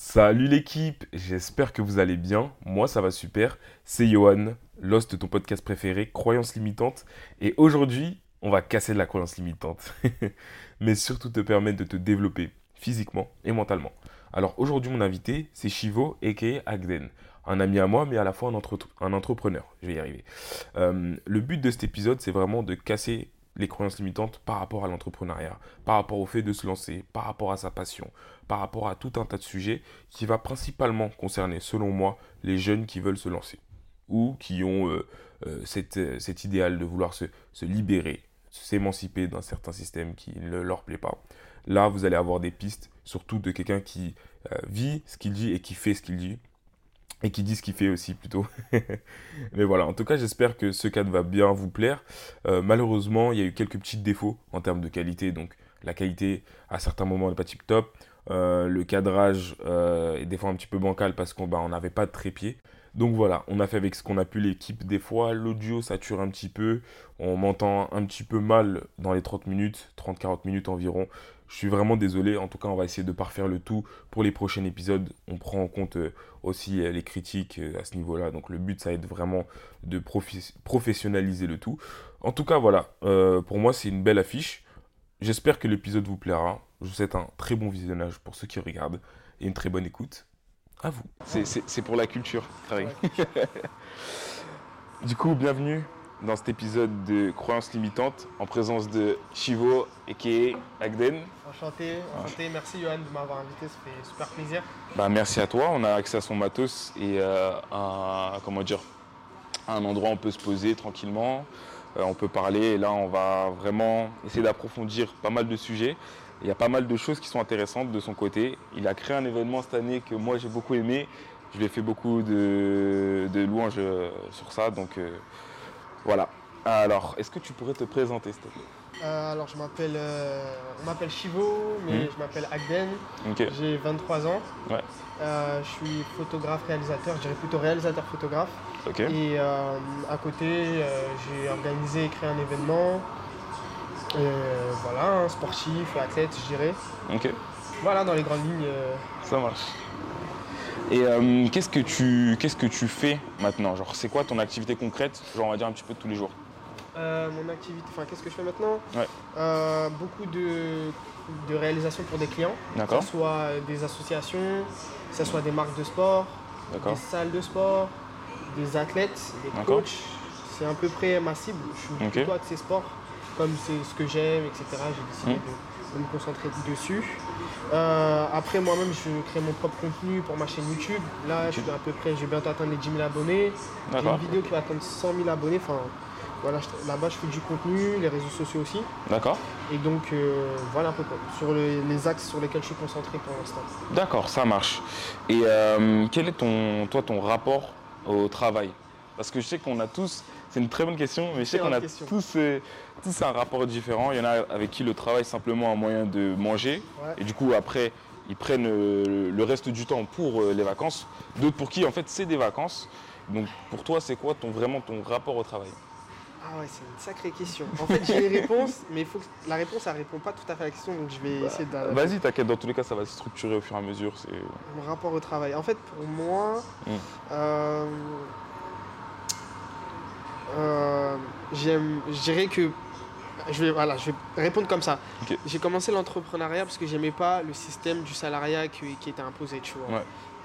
Salut l'équipe, j'espère que vous allez bien. Moi ça va super. C'est Johan, l'host de ton podcast préféré, Croyance limitante. Et aujourd'hui, on va casser de la croyance limitante. Mais surtout te permettre de te développer physiquement et mentalement. Alors aujourd'hui, mon invité, c'est Chivo, a.k.a. Agden. Un ami à moi, mais à la fois un, entrepreneur. Je vais y arriver. Euh, le but de cet épisode, c'est vraiment de casser les croyances limitantes par rapport à l'entrepreneuriat, par rapport au fait de se lancer, par rapport à sa passion, par rapport à tout un tas de sujets qui va principalement concerner, selon moi, les jeunes qui veulent se lancer ou qui ont euh, euh, euh, cet, idéal de vouloir se, se libérer, s'émanciper d'un certain système qui ne leur plaît pas. Là, vous allez avoir des pistes, surtout de quelqu'un qui vit ce qu'il dit et qui fait ce qu'il dit et qui dit ce qu'il fait aussi plutôt. Mais voilà, en tout cas, j'espère que ce cadre va bien vous plaire. Euh, malheureusement, il y a eu quelques petits défauts en termes de qualité. Donc, la qualité, à certains moments, n'est pas tip top. Euh, le cadrage euh, est des fois un petit peu bancal parce qu'on bah, n'avait pas de trépied. Donc voilà, on a fait avec ce qu'on a pu l'équipe. Des fois, l'audio sature un petit peu. On m'entend un petit peu mal dans les 30 minutes, 30-40 minutes environ. Je suis vraiment désolé. En tout cas, on va essayer de parfaire le tout pour les prochains épisodes. On prend en compte euh, aussi euh, les critiques euh, à ce niveau-là. Donc le but, ça va être vraiment de professionnaliser le tout. En tout cas, voilà. pour moi, c'est une belle affiche. J'espère que l'épisode vous plaira. Je vous souhaite un très bon visionnage pour ceux qui regardent et une très bonne écoute. À vous. C'est pour la culture, du coup, bienvenue dans cet épisode de Croyances limitantes en présence de Chivo et Agden. Enchanté, enchanté. Merci Johan de m'avoir invité, ça fait super plaisir. Bah, merci à toi, on a accès à son matos et euh, à, comment dire, un endroit où on peut se poser tranquillement, euh, on peut parler et là on va vraiment essayer d'approfondir pas mal de sujets. Il y a pas mal de choses qui sont intéressantes de son côté. Il a créé un événement cette année que moi j'ai beaucoup aimé. Je lui ai fait beaucoup de, louanges euh, sur ça, donc voilà. Alors, est-ce que tu pourrais te présenter, s'il te plaît? Euh, Alors, je m'appelle, euh, on m'appelle Chivo, mais hmm. je m'appelle Agden. J'ai 23 ans. Euh, je suis photographe-réalisateur, je dirais plutôt réalisateur-photographe. Et à côté, j'ai organisé et créé un événement. voilà, un sportif, athlète, je dirais. Voilà, dans les grandes lignes. Ça marche. Et euh, qu'est-ce que tu qu'est-ce que tu fais maintenant? Genre c'est quoi ton activité concrète? Genre on va dire un petit peu tous les jours. Euh, mon activité, enfin qu'est-ce que je fais maintenant? Euh, Beaucoup de, de réalisations pour des clients. Que ce soit des associations, que ce soit des marques de sport, des salles de sport, des athlètes, des coachs. C'est à peu près ma cible. Je suis plutôt de ces sports, comme c'est ce que j'aime, etc. J'ai décidé de de me concentrer dessus. Euh, après, moi-même, je crée mon propre contenu pour ma chaîne YouTube. Là, je suis à peu près, je vais bientôt atteindre les 10 000 abonnés. J'ai une vidéo qui va atteindre 100 000 abonnés. Enfin, voilà, là-bas, je fais du contenu, les réseaux sociaux aussi. D'accord. Et donc, euh, voilà un peu sur les, axes sur lesquels je suis concentré pour l'instant. D'accord, ça marche. Et euh, quel est ton, toi, ton rapport au travail? Parce que je sais qu'on a tous c'est une très bonne question, mais je sais qu'on a tous, euh, tous, un rapport différent. Il y en a avec qui le travail est simplement un moyen de manger. Et du coup, après, ils prennent euh, le reste du temps pour euh, les vacances. D'autres pour qui, en fait, c'est des vacances. Donc, pour toi, c'est quoi ton, vraiment ton rapport au travail? Ah ouais, c'est une sacrée question. En fait, j'ai les réponses, mais faut la réponse, elle répond pas tout à fait à la question, donc je vais bah, essayer de... Vas-y, t'inquiète, dans tous les cas, ça va se structurer au fur et à mesure. Mon rapport au travail. En fait, pour moi, hmm. Euh, je dirais que je vais, voilà, je vais répondre comme ça. J'ai commencé l'entrepreneuriat parce que j'aimais pas le système du salariat qui, était imposé, tu vois.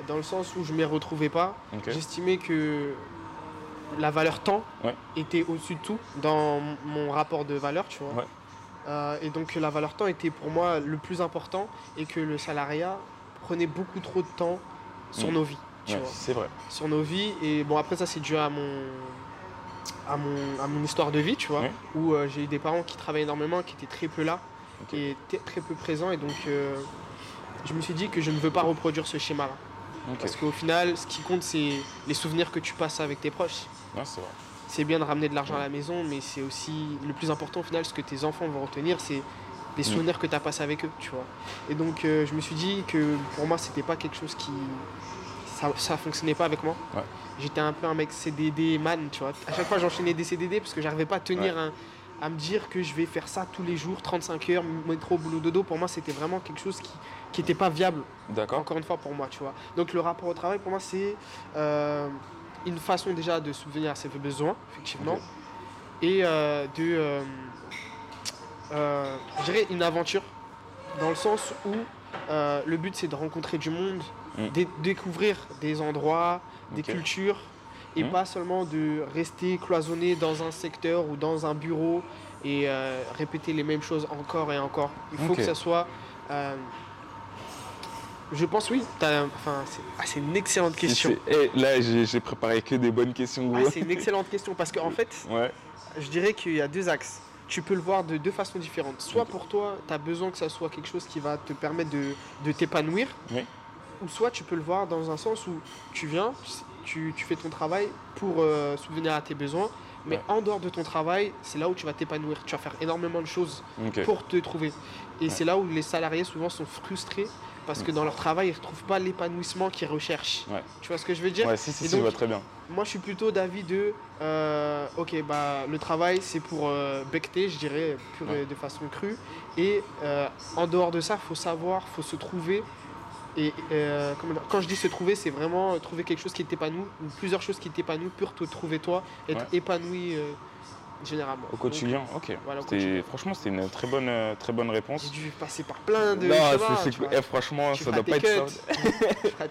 Dans le sens où je ne m'y retrouvais pas, j'estimais que la valeur temps était au-dessus de tout dans mon rapport de valeur, tu vois. Euh, et donc la valeur temps était pour moi le plus important et que le salariat prenait beaucoup trop de temps sur mm. nos vies. c'est vrai. Sur nos vies. Et bon, après ça, c'est dû à mon, à mon, à mon histoire de vie, tu vois, où euh, j'ai eu des parents qui travaillaient énormément, qui étaient très peu là, qui étaient très peu présents, et donc euh, je me suis dit que je ne veux pas reproduire ce schéma-là. Parce qu'au final, ce qui compte, c'est les souvenirs que tu passes avec tes proches. c'est bien de ramener de l'argent à la maison, mais c'est aussi le plus important au final, ce que tes enfants vont retenir, c'est les mm. souvenirs que tu as passés avec eux, tu vois. Et donc euh, je me suis dit que pour moi, c'était pas quelque chose qui ça, fonctionnait pas avec moi. J'étais un peu un mec CDD man, tu vois. À chaque fois, j'enchaînais des CDD parce que j'arrivais pas à tenir un, à me dire que je vais faire ça tous les jours, 35 heures, métro, boulot, dodo, pour moi, c'était vraiment quelque chose qui n'était pas viable. D'accord. Encore une fois, pour moi, tu vois. Donc, le rapport au travail, pour moi, c'est euh, une façon déjà de subvenir à ses besoins, effectivement, et euh, de, euh, je dirais, une aventure, dans le sens où le but, c'est de rencontrer du monde, mm. découvrir des endroits, des cultures, et hmm. pas seulement de rester cloisonné dans un secteur ou dans un bureau et euh, répéter les mêmes choses encore et encore. Il faut que ça soit. Euh, je pense oui. Enfin, ah, c'est une excellente question. Eh, là, j'ai préparé que des bonnes questions. Ah, c'est une excellente question parce qu'en fait, ouais. je dirais qu'il y a deux axes. Tu peux le voir de deux façons différentes. Soit pour toi, tu as besoin que ça soit quelque chose qui va te permettre de, de t'épanouir. Ou soit tu peux le voir dans un sens où tu viens, tu, fais ton travail pour euh, souvenir à tes besoins. Mais en dehors de ton travail, c'est là où tu vas t'épanouir. Tu vas faire énormément de choses pour te trouver. Et c'est là où les salariés souvent sont frustrés parce que dans leur travail, ils ne retrouvent pas l'épanouissement qu'ils recherchent. Tu vois ce que je veux dire? Ouais, si, si, si, très bien. Moi, je suis plutôt d'avis de euh, ok, bah, le travail, c'est pour euh, becter, je dirais, de façon crue. Et en dehors de ça, il faut savoir, il faut se trouver et euh, quand je dis se trouver, c'est vraiment trouver quelque chose qui t'épanouit, ou plusieurs choses qui t'épanouissent pour te trouver toi, être épanoui euh, généralement. Au quotidien, ok. Franchement, c'était une très bonne, euh, très bonne réponse. J'ai dû passer par plein de. Non, eh, franchement, ça doit pas être ça.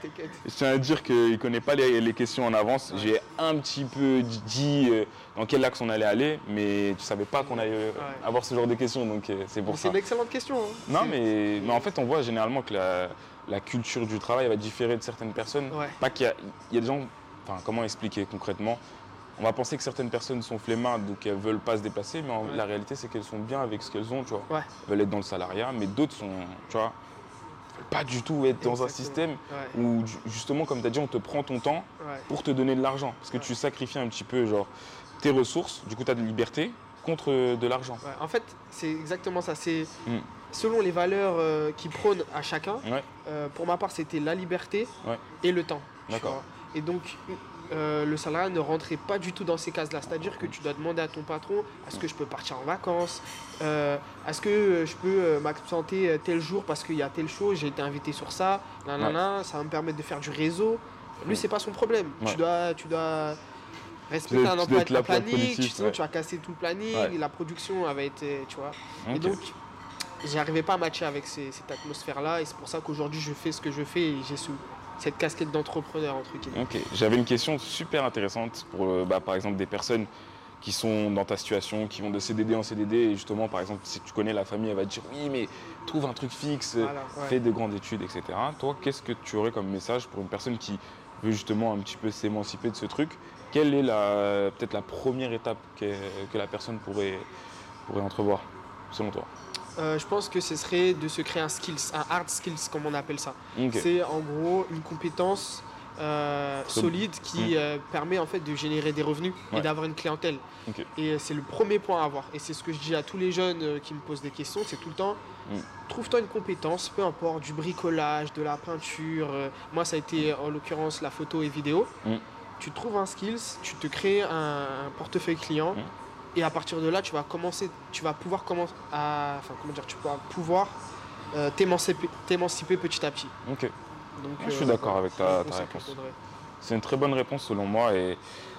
je tiens à dire qu'il ne connaît pas les, questions en avance. J'ai un petit peu dit dans quel axe on allait aller, mais tu savais pas qu'on allait avoir ce genre de questions, donc c'est pour ça. C'est une excellente question. Hein. Non, mais, mais en fait, on voit généralement que la la culture du travail va différer de certaines personnes. Pas qu'il y, a des gens, enfin comment expliquer concrètement? On va penser que certaines personnes sont flemmardes, donc elles veulent pas se déplacer, mais la réalité c'est qu'elles sont bien avec ce qu'elles ont, tu vois. Elles veulent être dans le salariat, mais d'autres sont, tu vois, veulent pas du tout être dans un système où justement, comme tu as dit, on te prend ton temps pour te donner de l'argent, parce que tu sacrifies un petit peu genre tes ressources, du coup tu as de liberté contre de l'argent. En fait, c'est exactement ça. C'est hmm selon les valeurs euh, qui prônent à chacun. Euh, pour ma part, c'était la liberté et le temps. D'accord. Et donc, euh, le salariat ne rentrait pas du tout dans ces cases-là. C'est-à-dire que tu dois demander à ton patron est-ce que je peux partir en vacances Est-ce que je peux m'absenter tel jour parce qu'il y a telle chose J'ai été invité sur ça. ça va me permettre de faire du réseau. Lui, c'est pas son problème. Tu dois. Tu dois respecter un emploi de planning, sinon tu vas casser tout le planning, la production avait été, tu vois. Et donc, j'arrivais pas à matcher avec cette atmosphère-là et c'est pour ça qu'aujourd'hui je fais ce que je fais et j'ai cette casquette d'entrepreneur entre guillemets. Ok, j'avais une question super intéressante pour euh, bah, par exemple des personnes qui sont dans ta situation, qui vont de CDD en CDD et justement par exemple si tu connais la famille elle va te dire oui mais trouve un truc fixe, fais de grandes études etc. Toi qu'est-ce que tu aurais comme message pour une personne qui veut justement un petit peu s'émanciper de ce truc? Quelle est la peut-être la première étape que, que la personne pourrait, pourrait entrevoir selon toi? Euh, je pense que ce serait de se créer un skills, un hard skills comme on appelle ça. C'est en gros une compétence euh, solide qui mm. euh, permet en fait de générer des revenus et d'avoir une clientèle. Et c'est le premier point à avoir. Et c'est ce que je dis à tous les jeunes qui me posent des questions, c'est tout le temps, mm. trouve-toi une compétence, peu importe, du bricolage, de la peinture. moi, ça a été en l'occurrence la photo et vidéo. Mm. Tu trouves un skills, tu te crées un portefeuille client et à partir de là, tu vas commencer, tu vas pouvoir commencer à, enfin comment dire, tu vas pouvoir euh, t'émanciper petit à petit. Ok. Donc, je suis euh, d'accord avec ta, réponse. C'est une très bonne réponse selon moi et,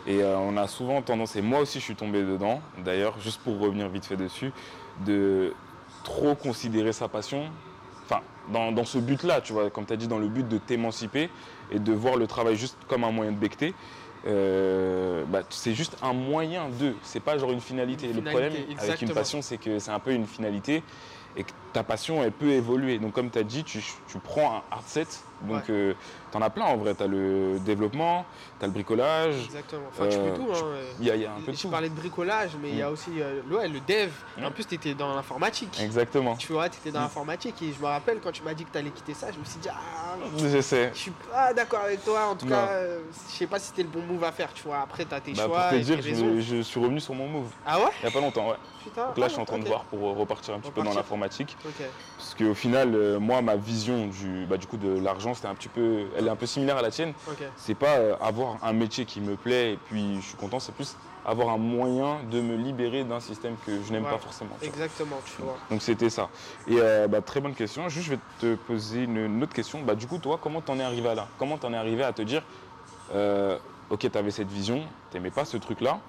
euh, on a souvent tendance, et moi aussi je suis tombé dedans, d'ailleurs, juste pour revenir vite fait dessus, de trop considérer sa passion, enfin, dans, dans ce but-là, tu vois, comme tu as dit, dans le but de t'émanciper et de voir le travail juste comme un moyen de becter. Euh, bah, c'est juste un moyen de, c'est pas genre une finalité. le problème avec une passion, c'est que c'est un peu une finalité et que ta passion, elle peut évoluer. Donc, comme tu as dit, tu, tu prends un hard set donc, euh, tu en as plein en vrai. Tu as le développement, tu as le bricolage. Exactement. Enfin, tu fais euh, tout. Hein. Il y, a un peu de tout. parlais de bricolage, mais il y a mm. aussi euh, le dev. En plus, tu étais dans l'informatique. Exactement. Tu vois, tu étais dans mm. l'informatique. Et je me rappelle quand tu m'as dit que tu allais quitter ça, je me suis dit, ah, je sais. Je suis pas d'accord avec toi. En tout cas, je sais pas si c'était le bon move à faire. Tu vois, après, tu as tes bah, choix. Pour te dire, je, je, suis revenu sur mon move. Ah ouais Il y a pas longtemps, ouais. Donc là, je suis en train de voir pour repartir un petit peu dans l'informatique. Parce qu'au final, moi, ma vision du, bah, du coup de l'argent, c'était un petit peu elle est un peu similaire à la tienne. C'est pas euh, avoir un métier qui me plaît et puis je suis content, c'est plus avoir un moyen de me libérer d'un système que je n'aime pas forcément. Exactement, tu vois. Donc c'était ça. Et euh, bah, très bonne question. Juste, je vais te poser une, autre question. Bah, du coup, toi, comment t'en es arrivé à là? Comment t'en es arrivé à te dire, euh, ok, tu avais cette vision, t'aimais pas ce truc-là,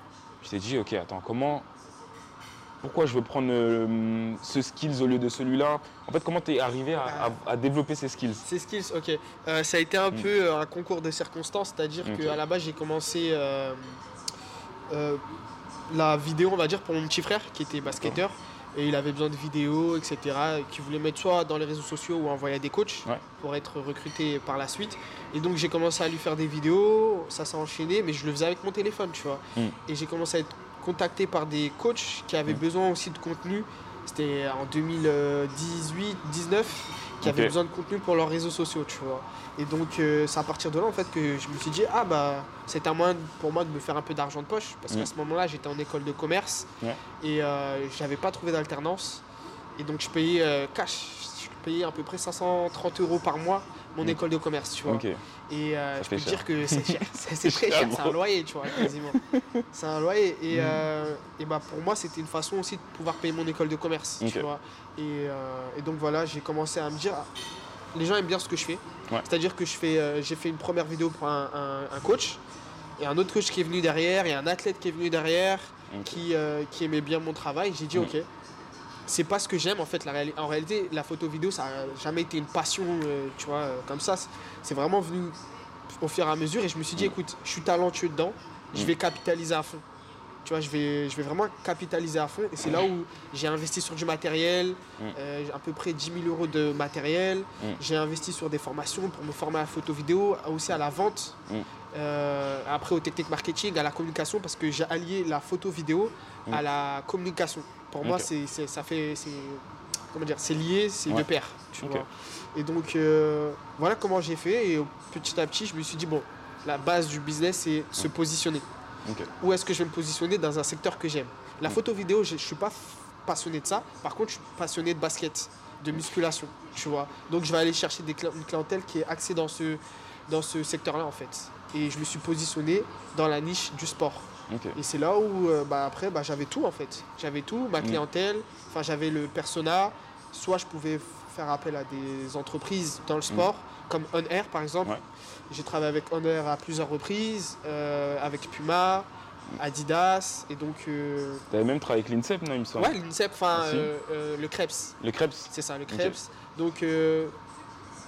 tu t'es dit, ok, attends, comment pourquoi je veux prendre euh, ce skills au lieu de celui-là En fait, comment tu es arrivé à, développer ces skills? Ces skills, ok. Euh, ça a été un mm. peu euh, un concours de circonstances, c'est-à-dire qu'à la base, j'ai commencé la vidéo, on va dire, pour mon petit frère qui était basketteur. Et il avait besoin de vidéos, etc., qui voulait mettre soit dans les réseaux sociaux ou envoyer des coachs pour être recruté par la suite. Et donc j'ai commencé à lui faire des vidéos, ça s'est enchaîné, mais je le faisais avec mon téléphone, tu vois. Mm. Et j'ai commencé à être contacté par des coachs qui avaient besoin aussi de contenu. C'était en 2018, 19 qui avaient besoin de contenu pour leurs réseaux sociaux, tu vois. Et donc euh, c'est à partir de là en fait que je me suis dit ah bah c'est un moyen pour moi de me faire un peu d'argent de poche. Parce qu'à ce moment-là j'étais en école de commerce et euh, j'avais pas trouvé d'alternance. Et donc je payais euh, cash, je payais à peu près 530 euros par mois mon école de commerce, tu vois. Et euh, je peux te dire que c'est cher. c'est très cher, c'est un loyer, tu vois, quasiment. c'est un loyer. Et, mm. euh, et bah, pour moi, c'était une façon aussi de pouvoir payer mon école de commerce, tu vois. Et, euh, et, donc voilà, j'ai commencé à me dire, les gens aiment bien ce que je fais. C'est-à-dire que je fais, j'ai fait une première vidéo pour un, un, coach, et un autre coach qui est venu derrière, et un athlète qui est venu derrière, qui, qui aimait bien mon travail. J'ai dit, mm. ok, c'est pas ce que j'aime en fait. La en réalité, la photo vidéo, ça n'a jamais été une passion, euh, tu vois, euh, comme ça. C'est vraiment venu au fur et à mesure et je me suis dit, écoute, je suis talentueux dedans, je mm. vais capitaliser à fond. Tu vois, je vais, je vais vraiment capitaliser à fond et c'est là où j'ai investi sur du matériel, mm. euh, à peu près 10 000 euros de matériel. Mm. J'ai investi sur des formations pour me former à la photo vidéo, aussi à la vente. après au technique marketing, à la communication, parce que j'ai allié la photo vidéo à la communication. Pour moi, c'est, ça fait, c'est, comment dire, c'est lié, c'est de pair, tu vois. Et donc, euh, voilà comment j'ai fait. Et petit à petit, je me suis dit, bon, la base du business, c'est se positionner. Où est-ce que je vais me positionner dans un secteur que j'aime? La photo vidéo, je ne suis pas passionné de ça. Par contre, je suis passionné de basket, de musculation, tu vois. Donc, je vais aller chercher des une clientèle qui est axée dans ce, dans ce secteur-là, en fait. Et je me suis positionné dans la niche du sport. Et c'est là où, euh, bah, après, bah, j'avais tout en fait. J'avais tout, ma mm. clientèle, enfin, j'avais le persona. Soit je pouvais faire appel à des entreprises dans le mm. sport, comme On Air par exemple. J'ai travaillé avec On Air à plusieurs reprises, euh, avec Puma, Adidas, et donc. Euh... Tu avais même travaillé avec l'INSEP, non, il me semble Ouais, l'INSEP, enfin, ah, euh, le Krebs. Le Krebs C'est ça, le Krebs. Donc,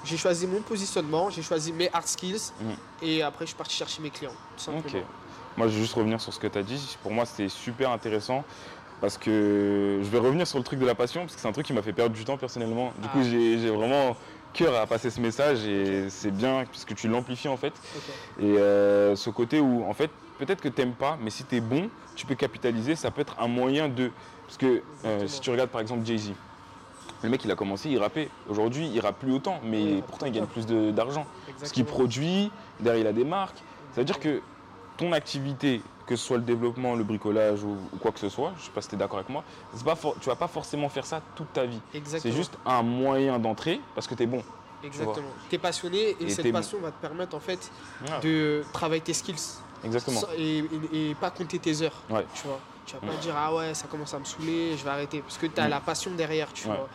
j'ai choisi mon positionnement, j'ai choisi mes hard skills, mm. et après, je suis parti chercher mes clients, tout simplement. Moi, je vais juste revenir sur ce que tu as dit. Pour moi, c'était super intéressant parce que je vais revenir sur le truc de la passion parce que c'est un truc qui m'a fait perdre du temps personnellement. Du coup, ah. j'ai vraiment cœur à passer ce message et c'est bien puisque tu l'amplifies en fait. Et euh, ce côté où, en fait, peut-être que tu n'aimes pas, mais si tu es bon, tu peux capitaliser. Ça peut être un moyen de. Parce que euh, si tu regardes par exemple Jay-Z, le mec il a commencé, il rappait. Aujourd'hui, il rappe plus autant, mais pourtant il gagne plus d'argent. Ce qu'il produit, derrière il a des marques. Ça veut dire que ton activité, que ce soit le développement, le bricolage ou, quoi que ce soit, je ne sais pas si tu es d'accord avec moi, pas tu vas pas forcément faire ça toute ta vie. C'est juste un moyen d'entrée parce que tu es bon. Exactement. Tu es passionné et, cette passion va te permettre en fait de travailler tes skills. Exactement. Et, pas compter tes heures. Tu vois. Tu vas pas dire ah ouais ça commence à me saouler, je vais arrêter. Parce que tu as mm. la passion derrière, tu vois.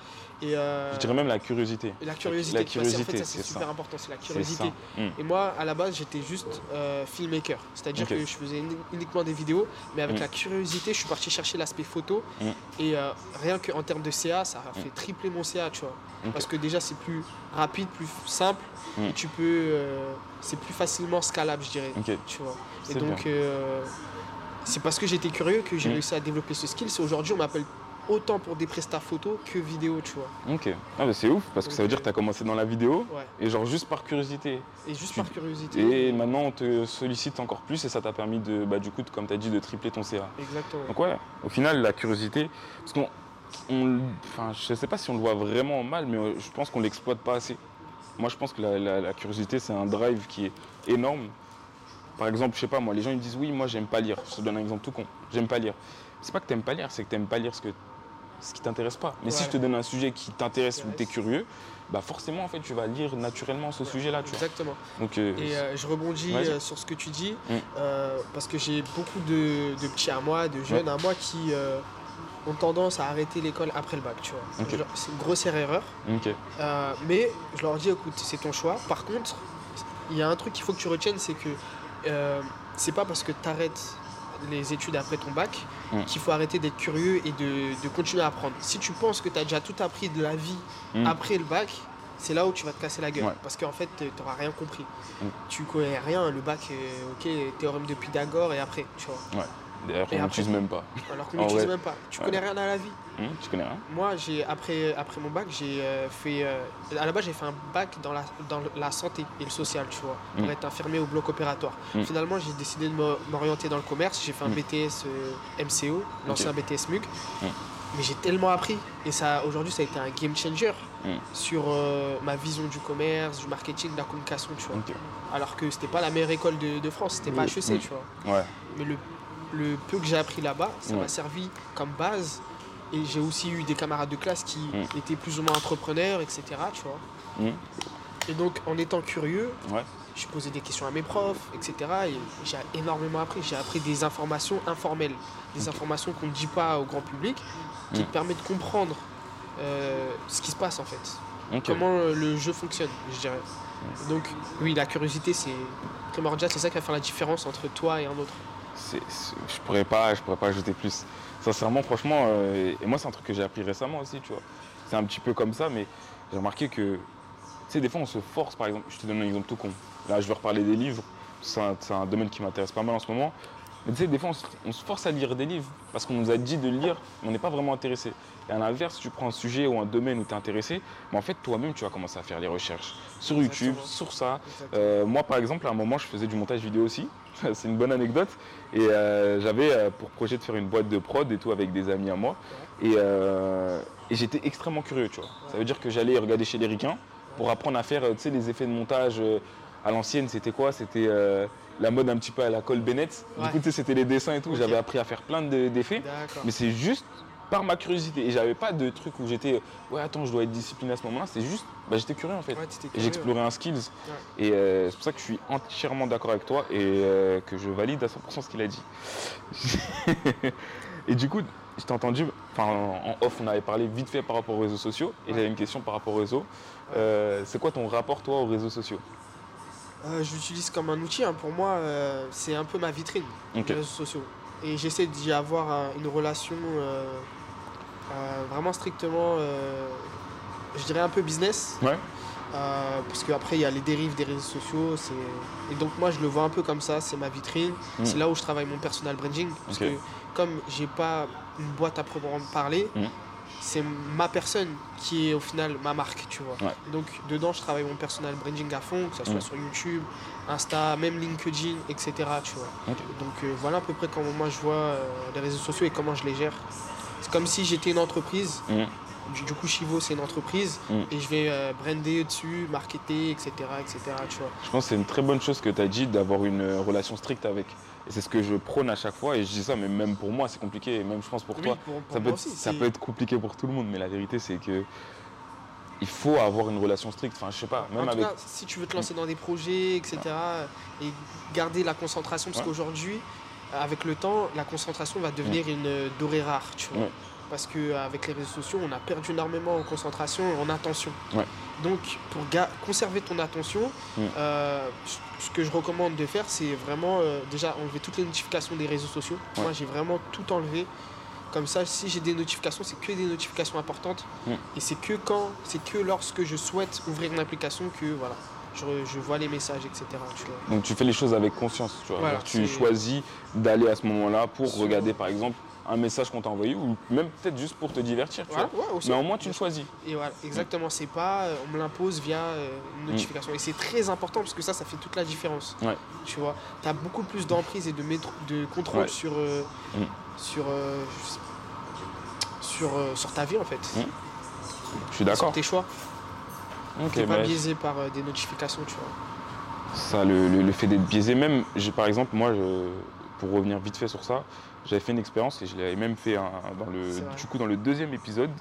Euh, je dirais même la curiosité. La curiosité, la curiosité en fait, c'est super important, c'est la curiosité. Hmm. Et moi, à la base, j'étais juste euh, filmmaker, c'est-à-dire que je faisais uniquement des vidéos, mais avec hmm. la curiosité, je suis parti chercher l'aspect photo. Hmm. Et euh, rien qu'en termes de CA, ça a fait tripler mon CA, tu vois. Parce que déjà, c'est plus rapide, plus simple, et tu peux, c'est plus facilement scalable, je dirais. Tu vois. Et donc, c'est parce que j'étais curieux que j'ai réussi à développer ce skill. Aujourd'hui, on m'appelle autant pour des prestats photo que vidéo, tu vois. Ok. Ah, c'est ouf, parce que ça veut dire que tu as commencé dans la vidéo, et genre juste par curiosité. Et juste par curiosité. Et maintenant, on te sollicite encore plus, et ça t'a permis, de, bah, du coup, comme tu as dit, de tripler ton CA. Exactement. Donc ouais, au final, la curiosité, parce qu'on... On, enfin, je sais pas si on le voit vraiment mal, mais je pense qu'on l'exploite pas assez. Moi, je pense que la, curiosité, c'est un drive qui est énorme. Par exemple, je sais pas, moi, les gens ils me disent oui, moi, j'aime pas lire. Je te donne un exemple tout con. J'aime pas lire. C'est pas que t'aimes pas lire, c'est que t'aimes pas lire ce que ce qui t'intéresse pas. Mais si je te donne un sujet qui t'intéresse ou tu es curieux, bah forcément en fait tu vas lire naturellement ce sujet-là. Exactement. Donc, et je rebondis sur ce que tu dis mm. parce que j'ai beaucoup de, petits à moi, de jeunes à moi qui ont tendance à arrêter l'école après le bac, tu vois. C'est une grossière erreur. Euh, mais je leur dis, écoute, c'est ton choix. Par contre, il y a un truc qu'il faut que tu retiennes, c'est que euh, c'est pas parce que tu arrêtes les études après ton bac mm. qu'il faut arrêter d'être curieux et de, continuer à apprendre. Si tu penses que tu as déjà tout appris de la vie mm. après le bac, c'est là où tu vas te casser la gueule. Parce qu'en fait, tu n'auras rien compris. Mm. Tu connais rien. Le bac, euh, ok, théorème de Pythagore et après, tu vois. D'ailleurs, on n'utilise même pas. Alors qu'on n'utilise même pas. Tu connais rien à la vie. Hum, tu connais rien Moi, j'ai après, après mon bac, j'ai euh, fait. Euh, à la base, j'ai fait un bac dans la, dans la santé et le social, tu vois, pour hum. être infirmier au bloc opératoire. Hum. Finalement, j'ai décidé de m'orienter dans le commerce. J'ai fait un BTS euh, MCO, l'ancien BTS MUG. Mais j'ai tellement appris. Et ça, aujourd'hui, ça a été un game changer sur ma vision du commerce, du marketing, de la communication, tu vois. Alors que c'était pas la meilleure école de, de France, c'était pas HEC, tu vois. Ouais. Mais le le peu que j'ai appris là-bas, ça m'a servi comme base. Et j'ai aussi eu des camarades de classe qui mm. étaient plus ou moins entrepreneurs, etc. Tu vois. Mm. Et donc, en étant curieux, je posais des questions à mes profs, etc. Et j'ai énormément appris. J'ai appris des informations informelles, des informations qu'on ne dit pas au grand public, qui mm. te permettent de comprendre euh, ce qui se passe en fait. Comment le jeu fonctionne, je dirais. Donc, oui, la curiosité, c'est primordial. C'est ça qui va faire la différence entre toi et un autre je pourrais pas, je pourrais pas ajouter plus. Sincèrement, franchement, euh, et moi c'est un truc que j'ai appris récemment aussi, tu vois. C'est un petit peu comme ça, mais j'ai remarqué que, tu sais, des fois on se force, par exemple, je te donne un exemple tout con. Là, je vais reparler des livres, c'est un, domaine qui m'intéresse pas mal en ce moment. Mais tu sais, des fois on se, force à lire des livres parce qu'on nous a dit de lire, mais on n'est pas vraiment intéressé. Et à l'inverse, tu prends un sujet ou un domaine où tu es intéressé, mais en fait toi-même tu vas commencer à faire les recherches sur YouTube, sur ça. Euh, moi par exemple, à un moment je faisais du montage vidéo aussi. c'est une bonne anecdote. Et euh, j'avais euh, pour projet de faire une boîte de prod et tout avec des amis à moi. Euh, et, j'étais extrêmement curieux, tu vois. Ça veut dire que j'allais regarder chez les ricains pour apprendre à faire, tu sais, les effets de montage à l'ancienne, c'était quoi? C'était la mode un petit peu à la Cole Bennett. Du coup, c'était les dessins et tout. J'avais appris à faire plein d'effets. mais c'est juste par ma curiosité. Et j'avais pas de truc où j'étais, ouais, attends, je dois être discipliné à ce moment-là. C'est juste, bah, j'étais curieux en fait. et j'explorais un skills. Et euh, c'est pour ça que je suis entièrement d'accord avec toi et euh, que je valide à 100% ce qu'il a dit. et du coup, je t'ai entendu, enfin en off, on avait parlé vite fait par rapport aux réseaux sociaux. Et j'avais une question par rapport aux réseaux. Euh, c'est quoi ton rapport, toi, aux réseaux sociaux? Je l'utilise comme un outil. Hein. Pour moi, c'est un peu ma vitrine, les réseaux sociaux. Et j'essaie d'y avoir une relation vraiment strictement, je dirais un peu business. Ouais. Euh, parce qu'après, il y a les dérives des réseaux sociaux. Et donc, moi, je le vois un peu comme ça. C'est ma vitrine. Mm. C'est là où je travaille mon personal branding. Parce que, comme j'ai pas une boîte à proprement parler, mm. c'est ma personne qui est au final ma marque, tu vois. Donc, dedans, je travaille mon personal branding à fond, que ce soit mm. sur YouTube, Insta, même LinkedIn, etc. Tu vois. Donc, voilà à peu près comment moi je vois les réseaux sociaux et comment je les gère. C'est comme si j'étais une entreprise. Mm. Du, coup, Chivo, c'est une entreprise mm. et je vais euh, brander dessus, marketer, etc. etc. Tu vois. Je pense que c'est une très bonne chose que tu as dit d'avoir une euh, relation stricte avec. Et c'est ce que je prône à chaque fois. Et je dis ça, mais même pour moi, c'est compliqué. Et même, je pense, pour toi, ça, peut être, ça peut être compliqué pour tout le monde. Mais la vérité, c'est que il faut avoir une relation stricte. Enfin, je sais pas. Même en tout cas, si tu veux te lancer dans des projets, etc. Et garder la concentration, parce qu'aujourd'hui, avec le temps, la concentration va devenir une dorée rare, tu vois. Parce qu'avec les réseaux sociaux, on a perdu énormément en concentration et en attention. Donc, pour conserver ton attention, euh, ce que je recommande de faire, c'est vraiment euh, déjà enlever toutes les notifications des réseaux sociaux. Moi, j'ai vraiment tout enlevé. Comme ça, si j'ai des notifications, c'est que des notifications importantes. Et c'est que quand, c'est que lorsque je souhaite ouvrir une application que voilà, je, vois les messages, etc. Donc tu fais les choses avec conscience, tu vois. tu choisis d'aller à ce moment-là pour regarder par exemple un message qu'on t'a envoyé ou même peut-être juste pour te divertir, tu vois. Mais au moins tu le choisis. Et voilà, exactement, c'est pas euh, on me l'impose via euh, une mm. notification. Et c'est très important parce que ça, ça fait toute la différence. Tu vois, tu as beaucoup plus d'emprise et de, de contrôle sur, euh, mm. sur, sur, sur ta vie en fait. Mm. Je suis d'accord. Sur tes choix. Okay, pas biaisé par des notifications, tu vois. Ça, le, fait d'être biaisé, même, par exemple, moi, pour revenir vite fait sur ça, j'avais fait une expérience et je l'avais même fait dans le, du coup dans le deuxième épisode.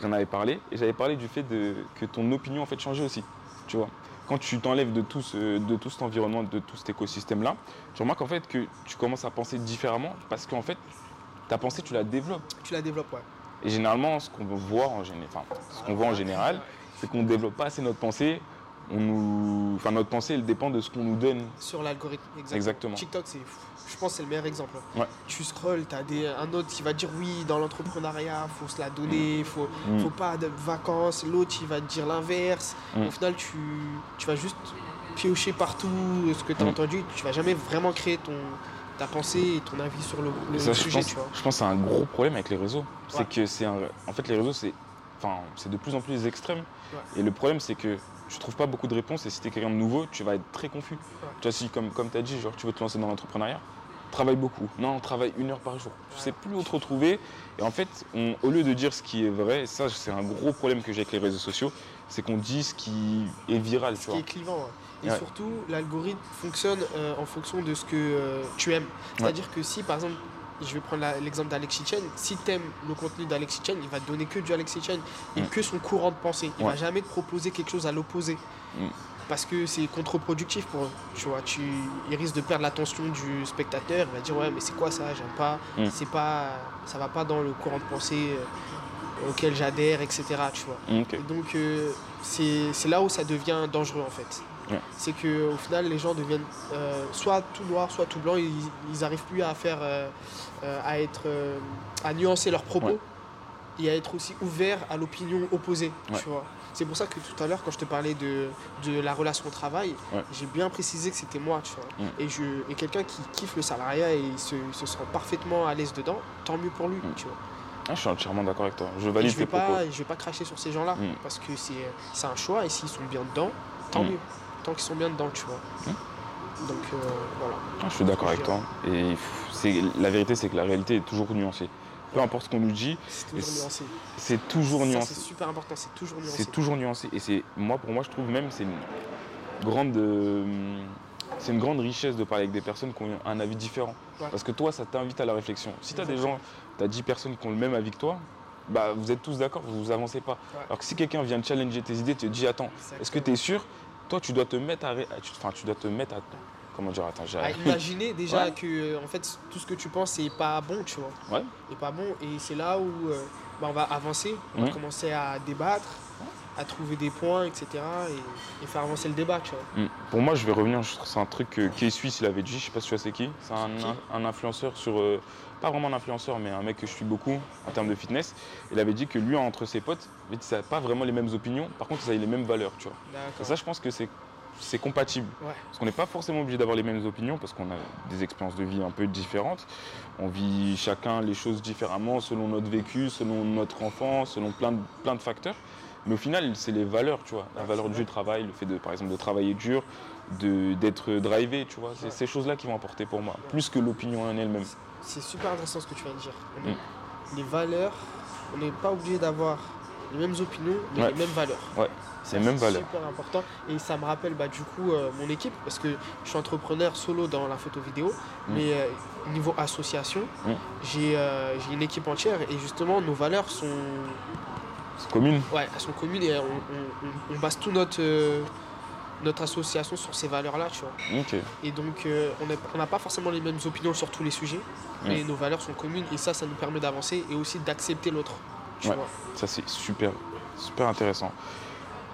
j'en avais parlé, et j'avais parlé du fait de, que ton opinion en fait changeait aussi, tu vois. Quand tu t'enlèves de, tout de tout cet environnement, de tout cet écosystème-là, tu remarques en fait que tu commences à penser différemment parce qu'en fait, ta pensée, tu la développes. Tu la développes, ouais. Et généralement, ce qu'on voit en, enfin, ce qu'on voit en général, c'est qu'on ne développe pas assez notre pensée. On nous... enfin, notre pensée, elle dépend de ce qu'on nous donne. Sur l'algorithme, exactement. exactement. TikTok, c'est je pense que c'est le meilleur exemple. Tu scrolls, tu as des, un autre qui va dire oui, dans l'entrepreneuriat, il faut se la donner, il faut, mm. faut pas de vacances. L'autre, il va te dire l'inverse. Mm. Au final, tu, tu vas juste piocher partout ce que tu as mm. entendu. Tu vas jamais vraiment créer ton, ta pensée et ton avis sur le, sujet. Je pense, je pense que c'est un gros problème avec les réseaux. C'est que c'est en fait les réseaux c'est enfin c'est de plus en plus extrême. Et le problème c'est que tu trouves pas beaucoup de réponses et si tu es quelqu'un de nouveau, tu vas être très confus. Tu vois si comme comme tu as dit genre tu veux te lancer dans l'entrepreneuriat, travaille beaucoup. Non, on travaille une heure par jour. Tu sais plus où te retrouver. Et en fait, au lieu de dire ce qui est vrai, ça c'est un gros problème que j'ai avec les réseaux sociaux, c'est qu'on dit ce qui est viral. Ce qui est clivant. Et surtout, l'algorithme fonctionne euh, en fonction de ce que euh, tu aimes. C'est-à-dire que si, par exemple, je vais prendre l'exemple d'Alexis Chen, si tu aimes le contenu d'Alexis Chen, il va te donner que du Alexis Chen et mm. que son courant de pensée. Il ne va jamais te proposer quelque chose à l'opposé. Mm. Parce que c'est contre-productif pour eux. Tu vois, tu, il risque de perdre l'attention du spectateur. Il va dire Ouais, mais c'est quoi ça J'aime pas. Mm. C'est pas. Ça va pas dans le courant de pensée euh, auquel j'adhère, etc. Tu vois. Donc, c'est là où ça devient dangereux en fait. C'est qu'au final, les gens deviennent euh, soit tout noir, soit tout blanc. Ils n'arrivent plus à faire, euh, euh, à être, à nuancer leurs propos et à être aussi ouverts à l'opinion opposée. C'est pour ça que tout à l'heure, quand je te parlais de, de la relation au travail, j'ai bien précisé que c'était moi. Tu vois. Et, je, et quelqu'un qui kiffe le salariat et se, se sent parfaitement à l'aise dedans, tant mieux pour lui. Tu vois. Ah, je suis entièrement d'accord avec toi. Je valide je vais pas, Je vais pas cracher sur ces gens-là parce que c'est un choix et s'ils sont bien dedans, tant mieux tant qu'ils sont bien dedans, tu vois. Mmh. Donc euh, voilà. Ah, je suis d'accord avec toi. Et la vérité, c'est que la réalité est toujours nuancée. Peu importe ce qu'on nous dit, c'est toujours nuancé. C'est toujours nuancé. C'est super important, c'est toujours nuancé. C'est toujours nuancé. Et c'est moi, pour moi, je trouve même c'est une grande, euh, c'est une grande richesse de parler avec des personnes qui ont un avis différent. Parce que toi, ça t'invite à la réflexion. Si tu as des gens, tu as 10 personnes qui ont le même avis que toi, bah, vous êtes tous d'accord, vous vous avancez pas. Alors que si quelqu'un vient challenger tes idées, tu te dis attends, est-ce que tu es sûr? Toi, tu dois te mettre à. Enfin, tu dois te mettre à. Comment dire Attends, à imaginer déjà que en fait tout ce que tu penses c'est pas bon, tu vois. Ouais. Et pas bon. Et c'est là où euh, bah, on va avancer, on va commencer à débattre, à trouver des points, etc. Et, faire avancer le débat, tu vois. Mm. Pour moi, je vais revenir, c'est un truc que Kay Suisse il avait dit, je sais pas si tu vois c'est qui. C'est un, influenceur sur. Euh, pas vraiment un influenceur, mais un mec que je suis beaucoup en termes de fitness. Il avait dit que lui, entre ses potes, ça n'a pas vraiment les mêmes opinions, par contre, ça a les mêmes valeurs, tu vois. Et ça, je pense que c'est c'est compatible. Parce qu'on n'est pas forcément obligé d'avoir les mêmes opinions, parce qu'on a des expériences de vie un peu différentes. On vit chacun les choses différemment selon notre vécu, selon notre enfance, selon plein de, plein de facteurs. Mais au final, c'est les valeurs, tu vois. La valeur du travail, le fait de, par exemple, de travailler dur, d'être drivé, tu vois. C'est ces choses-là qui vont apporter pour moi, plus que l'opinion en elle-même c'est super intéressant ce que tu viens de dire. Mm. Les valeurs, on n'est pas obligé d'avoir les mêmes opinions, mais les mêmes valeurs. Ouais. C'est les mêmes valeurs. super important. Et ça me rappelle bah, du coup euh, mon équipe, parce que je suis entrepreneur solo dans la photo vidéo, mm. mais euh, niveau association, mm. euh, j'ai une équipe entière et justement nos valeurs sont. communes Ouais, elles sont communes et on, on base tout notre notre association sur ces valeurs-là, tu vois. Et donc, euh, on n'a pas forcément les mêmes opinions sur tous les sujets, mais nos valeurs sont communes et ça, ça nous permet d'avancer et aussi d'accepter l'autre. Ouais, ça c'est super, super intéressant.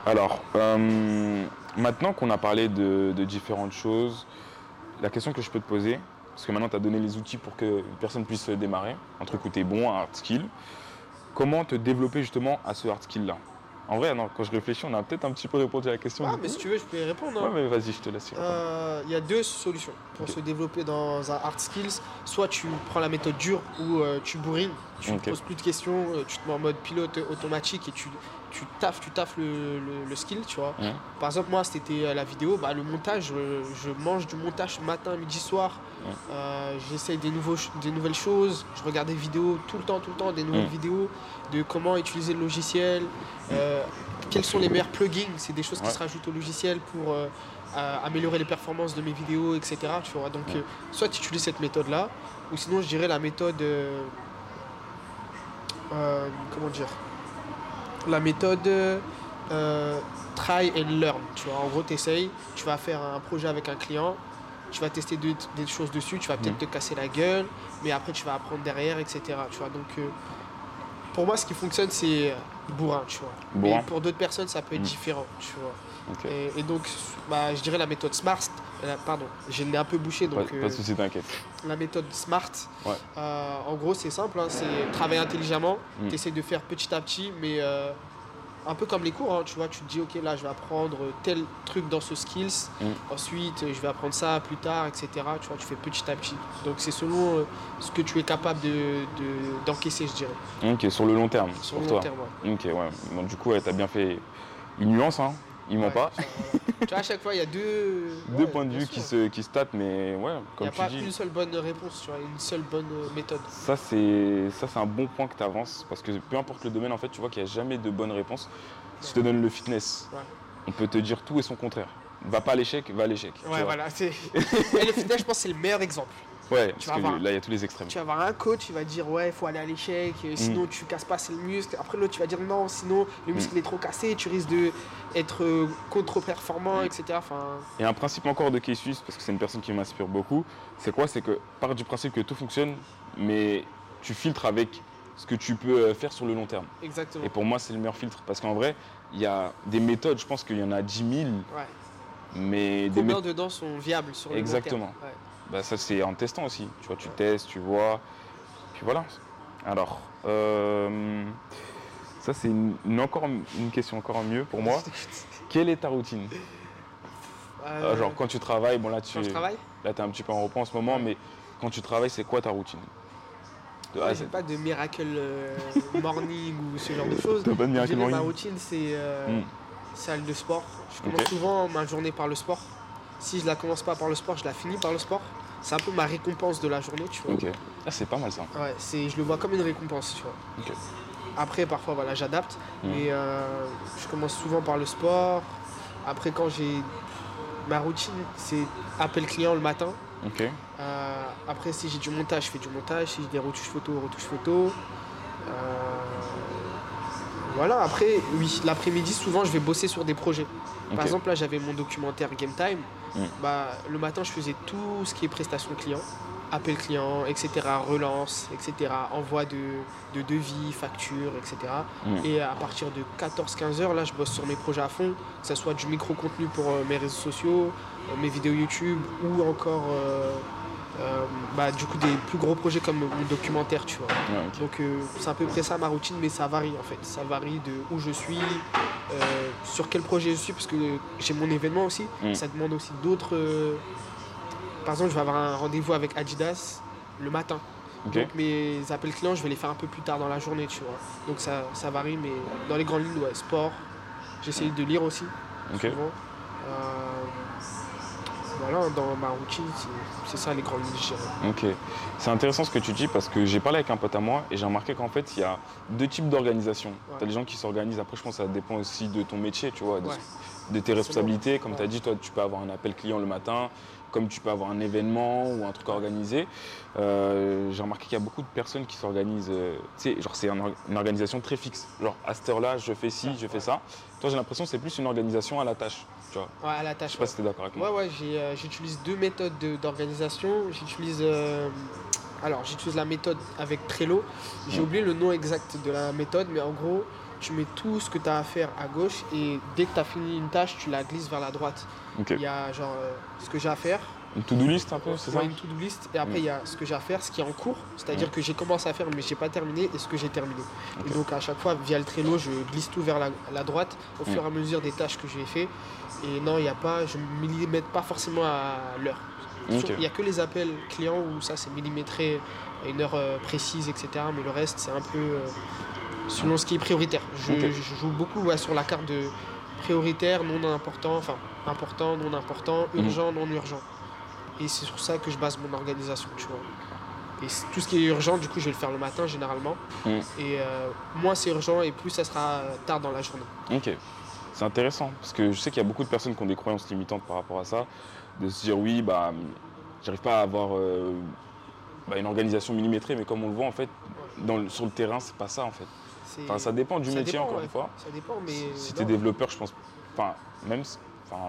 Alors, euh, maintenant qu'on a parlé de, différentes choses, la question que je peux te poser, parce que maintenant tu as donné les outils pour que personne puisse démarrer, un truc où tu es bon, un hard skill, comment te développer justement à ce hard skill-là? En vrai, non, quand je réfléchis, on a peut-être un petit peu répondu à la question. Ah, mais si tu veux, je peux y répondre. Hein. Ouais, mais vas-y, je te laisse. Euh, il y a deux solutions pour se développer dans un hard skills. Soit tu prends la méthode dure où euh, tu bourrines, tu ne poses plus de questions, euh, tu te mets en mode pilote automatique et tu, tu taffes, tu taffes le, skill, tu vois. Par exemple, moi, c'était la vidéo, bah, le montage, je, mange du montage matin, midi, soir. J'essaye des, des nouvelles choses, je regarde des vidéos tout le temps, tout le temps, des nouvelles vidéos de comment utiliser le logiciel, euh, quels sont les meilleurs plugins, c'est des choses qui se rajoutent au logiciel pour euh, améliorer les performances de mes vidéos, etc. Tu vois. Donc, euh, soit tu utilises cette méthode-là, ou sinon je dirais la méthode. comment dire la méthode euh, try and learn. Tu vois, en gros, tu essayes, tu vas faire un projet avec un client, tu vas tester des, choses dessus, tu vas peut-être mm. te casser la gueule, mais après tu vas apprendre derrière, etc. Tu vois, donc euh, pour moi, ce qui fonctionne, c'est bourrin, tu vois. Mais pour d'autres personnes, ça peut être mm. différent, tu vois. Et, donc, bah, je dirais la méthode SMART. Euh, pardon, j'ai le nez un peu bouché. Donc, pas, de soucis, t'inquiète. La méthode SMART, en gros, c'est simple. Hein, c'est travailler intelligemment. Mm. Tu essaies de faire petit à petit, mais un peu comme les cours, hein, tu vois, tu te dis, ok, là, je vais apprendre tel truc dans ce skills, mm. ensuite, je vais apprendre ça plus tard, etc. Tu vois, tu fais petit à petit. Donc, c'est selon euh, ce que tu es capable d'encaisser, de, je dirais. Ok, sur le long terme. Sur le long terme, Ok, ouais. du coup, tu as bien fait une nuance, hein. Ils m'ont pas. tu vois, à chaque fois, il y a deux. deux points de vue qui se, qui se tâtent, mais ouais, comme tu dis. Il n'y a pas une seule bonne réponse, tu vois, une seule bonne euh, méthode. Ça, c'est un bon point que tu avances, parce que peu importe le domaine, en fait, tu vois qu'il n'y a jamais de bonne réponse. Si je te donne le fitness, on peut te dire tout et son contraire. Va pas à l'échec, va à l'échec. Ouais, voilà. et le fitness, je pense, c'est le meilleur exemple. Ouais, parce que là, il y a tous les extrêmes. Tu vas avoir un coach, il va dire ouais, il faut aller à l'échec, euh, sinon mm. tu casses pas le muscle. Après, l'autre, tu vas dire non, sinon le muscle mm. est trop cassé, tu risques d'être euh, contre-performant, mm. etc. Enfin... Et un principe encore de Suisse, parce que c'est une personne qui m'inspire beaucoup, c'est quoi? C'est que part du principe que tout fonctionne, mais tu filtres avec ce que tu peux euh, faire sur le long terme. Exactement. Et pour moi, c'est le meilleur filtre, parce qu'en vrai, il y a des méthodes, je pense qu'il y en a 10 000. Ouais. Mais Combien dedans sont viables sur le Exactement. long terme? Bah, ça c'est en testant aussi. Tu vois, tu testes, tu vois. Puis voilà. Alors, euh, ça c'est une, encore, une question encore mieux pour moi. Quelle est ta routine? Euh, ah, Genre quand tu travailles, bon là tu es, là es un petit peu en repos en ce moment, mais quand tu travailles, c'est quoi ta routine? De ouais, pas de miracle euh, morning ou ce genre de choses. Pas de miracle morning. Ma routine c'est hmm. salle de sport. Je commence souvent ma journée par le sport si je la commence pas par le sport, je la finis par le sport. C'est un peu ma récompense de la journée, tu vois. Ok. Ah, c'est pas mal ça. Ouais, c'est, je le vois comme une récompense, tu vois. Après, parfois, voilà, j'adapte. Hmm. Mais euh, je commence souvent par le sport. Après, quand j'ai. Ma routine, c'est appel client le matin. Ok. Euh, après, si j'ai du montage, je fais du montage. Si j'ai des retouches photo, retouches photo. Euh, voilà, après, oui, l'après-midi, souvent, je vais bosser sur des projets. Par exemple, là, j'avais mon documentaire Game Time. Mm. Bah, le matin, je faisais tout ce qui est prestation client, appel client, etc., relance, etc., envoi de, de devis, factures, etc. Mm. Et à partir de 14-15 heures, là, je bosse sur mes projets à fond, que ce soit du micro-contenu pour euh, mes réseaux sociaux, euh, mes vidéos YouTube ou encore euh, bah, du coup des plus gros projets comme le documentaire tu vois. Donc euh, c'est à peu près ça ma routine mais ça varie en fait. Ça varie de où je suis euh, sur quel projet je suis parce que j'ai mon événement aussi. Mm. ça demande aussi d'autres par exemple je vais avoir un rendez-vous avec Adidas le matin. Donc mes appels clients je vais les faire un peu plus tard dans la journée tu vois. Donc ça, ça varie mais dans les grandes lignes ouais, sport j'essaie de lire aussi souvent voilà, dans ma routine, c'est ça les grandes lignes, Ok. C'est intéressant ce que tu dis parce que j'ai parlé avec un pote à moi et j'ai remarqué qu'en fait, il y a deux types d'organisation. Tu as des gens qui s'organisent, après, je pense que ça dépend aussi de ton métier, tu vois, de, tes responsabilités. Comme tu as dit, toi, tu peux avoir un appel client le matin, comme tu peux avoir un événement ou un truc organisé. Euh, j'ai remarqué qu'il y a beaucoup de personnes qui s'organisent, euh, tu sais, genre c'est une organisation très fixe. Genre à cette heure-là, je fais ci, je fais ça. Toi, j'ai l'impression que c'est plus une organisation à la tâche. Tu vois. Ouais, à la tâche. Je sais pas si tu es d'accord avec moi. Ouais, ouais, euh, j'utilise deux méthodes d'organisation. J'utilise. alors, j'utilise la méthode avec Trello. J'ai oublié le nom exact de la méthode, mais en gros, tu mets tout ce que tu as à faire à gauche et dès que tu as fini une tâche, tu la glisses vers la droite. Il y a genre euh, ce que j'ai à faire. Une to-do list un peu, c'est ça Une to-do list et après il y a ce que j'ai à faire, ce qui est en cours, c'est-à-dire que j'ai commencé à faire mais j'ai pas terminé et ce que j'ai terminé. Et donc à chaque fois via le Trello, je glisse tout vers la, droite au fur et à mesure des tâches que j'ai fait. Et non, il a pas, je ne millimètre pas forcément à l'heure. Il n'y a que les appels clients où ça c'est millimétré à une heure euh, précise, etc. Mais le reste c'est un peu euh, selon ce qui est prioritaire. Je, joue beaucoup sur la carte de prioritaire, non important, enfin important, non important, mhm. urgent, non urgent. Et c'est sur ça que je base mon organisation, tu vois. Et tout ce qui est urgent, du coup, je vais le faire le matin généralement. Mhm. Et euh, moins c'est urgent et plus ça sera tard dans la journée. Ok. C'est intéressant parce que je sais qu'il y a beaucoup de personnes qui ont des croyances limitantes par rapport à ça, de se dire oui, bah, j'arrive pas à avoir euh, bah, une organisation millimétrée, mais comme on le voit en fait, dans sur le terrain, c'est pas ça en fait. Ça dépend du métier, encore une fois. Ça dépend, mais. Si tu es développeur, je pense. Enfin, même,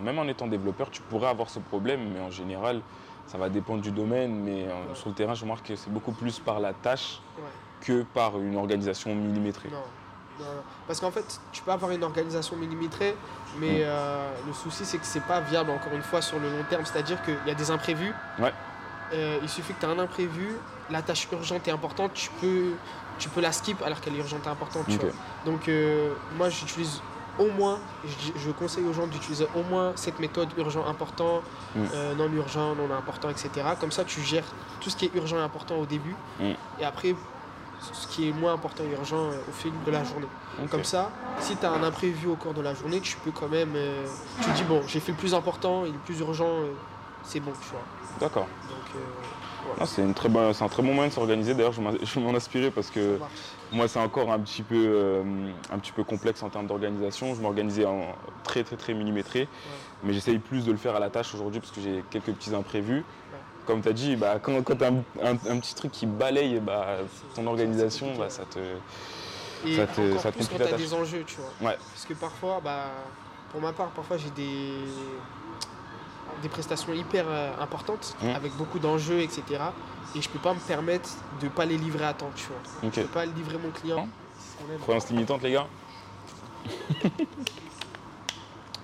même en étant développeur, tu pourrais avoir ce problème, mais en général, ça va dépendre du domaine. Mais euh, sur le terrain, je remarque que c'est beaucoup plus par la tâche que par une organisation millimétrée. Non. Parce qu'en fait, tu peux avoir une organisation millimétrée, mais mm. euh, le souci, c'est que c'est pas viable, encore une fois, sur le long terme. C'est-à-dire qu'il y a des imprévus. Ouais. Euh, il suffit que tu aies un imprévu, la tâche urgente et importante, tu peux, tu peux la skip alors qu'elle est urgente et importante. Donc, euh, moi, j'utilise au moins, je, conseille aux gens d'utiliser au moins cette méthode urgent, important, mm. non urgent, non important, etc. Comme ça, tu gères tout ce qui est urgent et important au début. Mm. Et après, ce qui est moins important et urgent euh, au fil de la journée. Comme ça, si tu as un imprévu au cours de la journée, tu peux quand même. Euh, tu dis, bon, j'ai fait le plus important et le plus urgent, euh, c'est bon, tu vois. D'accord. C'est un très bon moyen de s'organiser. D'ailleurs, je m'en inspirer parce que moi, c'est encore un petit, peu, un petit peu complexe en termes d'organisation. Je m'organisais en très, très, très millimétré. Mais j'essaye plus de le faire à la tâche aujourd'hui parce que j'ai quelques petits imprévus comme tu as dit, bah, quand, tu as un, petit truc qui balaye bah, ton organisation, bah, ça te. Et ça te, ça plus quand tu as des enjeux, tu vois. Parce que parfois, bah, pour ma part, parfois j'ai des, des prestations hyper euh, importantes, mmh. avec beaucoup d'enjeux, etc. Et je peux pas me permettre de pas les livrer à temps, tu vois. Je peux pas livrer mon client. Croyance limitante, les gars.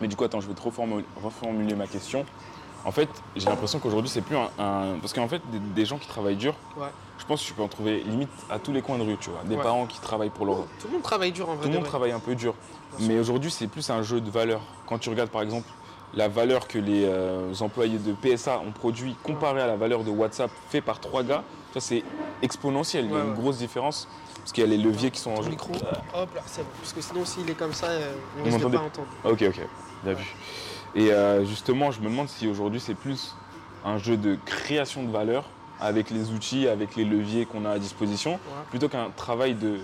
Mais du coup, attends, je vais te reformuler ma question. En fait, j'ai l'impression qu'aujourd'hui, c'est plus un, Parce qu'en fait, des, gens qui travaillent dur, je pense que tu peux en trouver limite à tous les coins de rue, tu vois. Des parents qui travaillent pour leur. Tout le monde travaille dur en vrai. Tout le monde travaille un peu dur. Mais aujourd'hui, c'est plus un jeu de valeur. Quand tu regardes par exemple la valeur que les euh, employés de PSA ont produit comparé à la valeur de WhatsApp fait par trois gars, ça c'est exponentiel. Il y a une grosse différence parce qu'il y a les leviers qui sont en jeu. Micro, hop là, c'est bon. Parce que sinon, s'il est comme ça, euh, on ne risque pas entendre. Ok, ok, bien vu. Et euh, justement, je me demande si aujourd'hui c'est plus un jeu de création de valeur avec les outils, avec les leviers qu'on a à disposition, plutôt qu'un travail de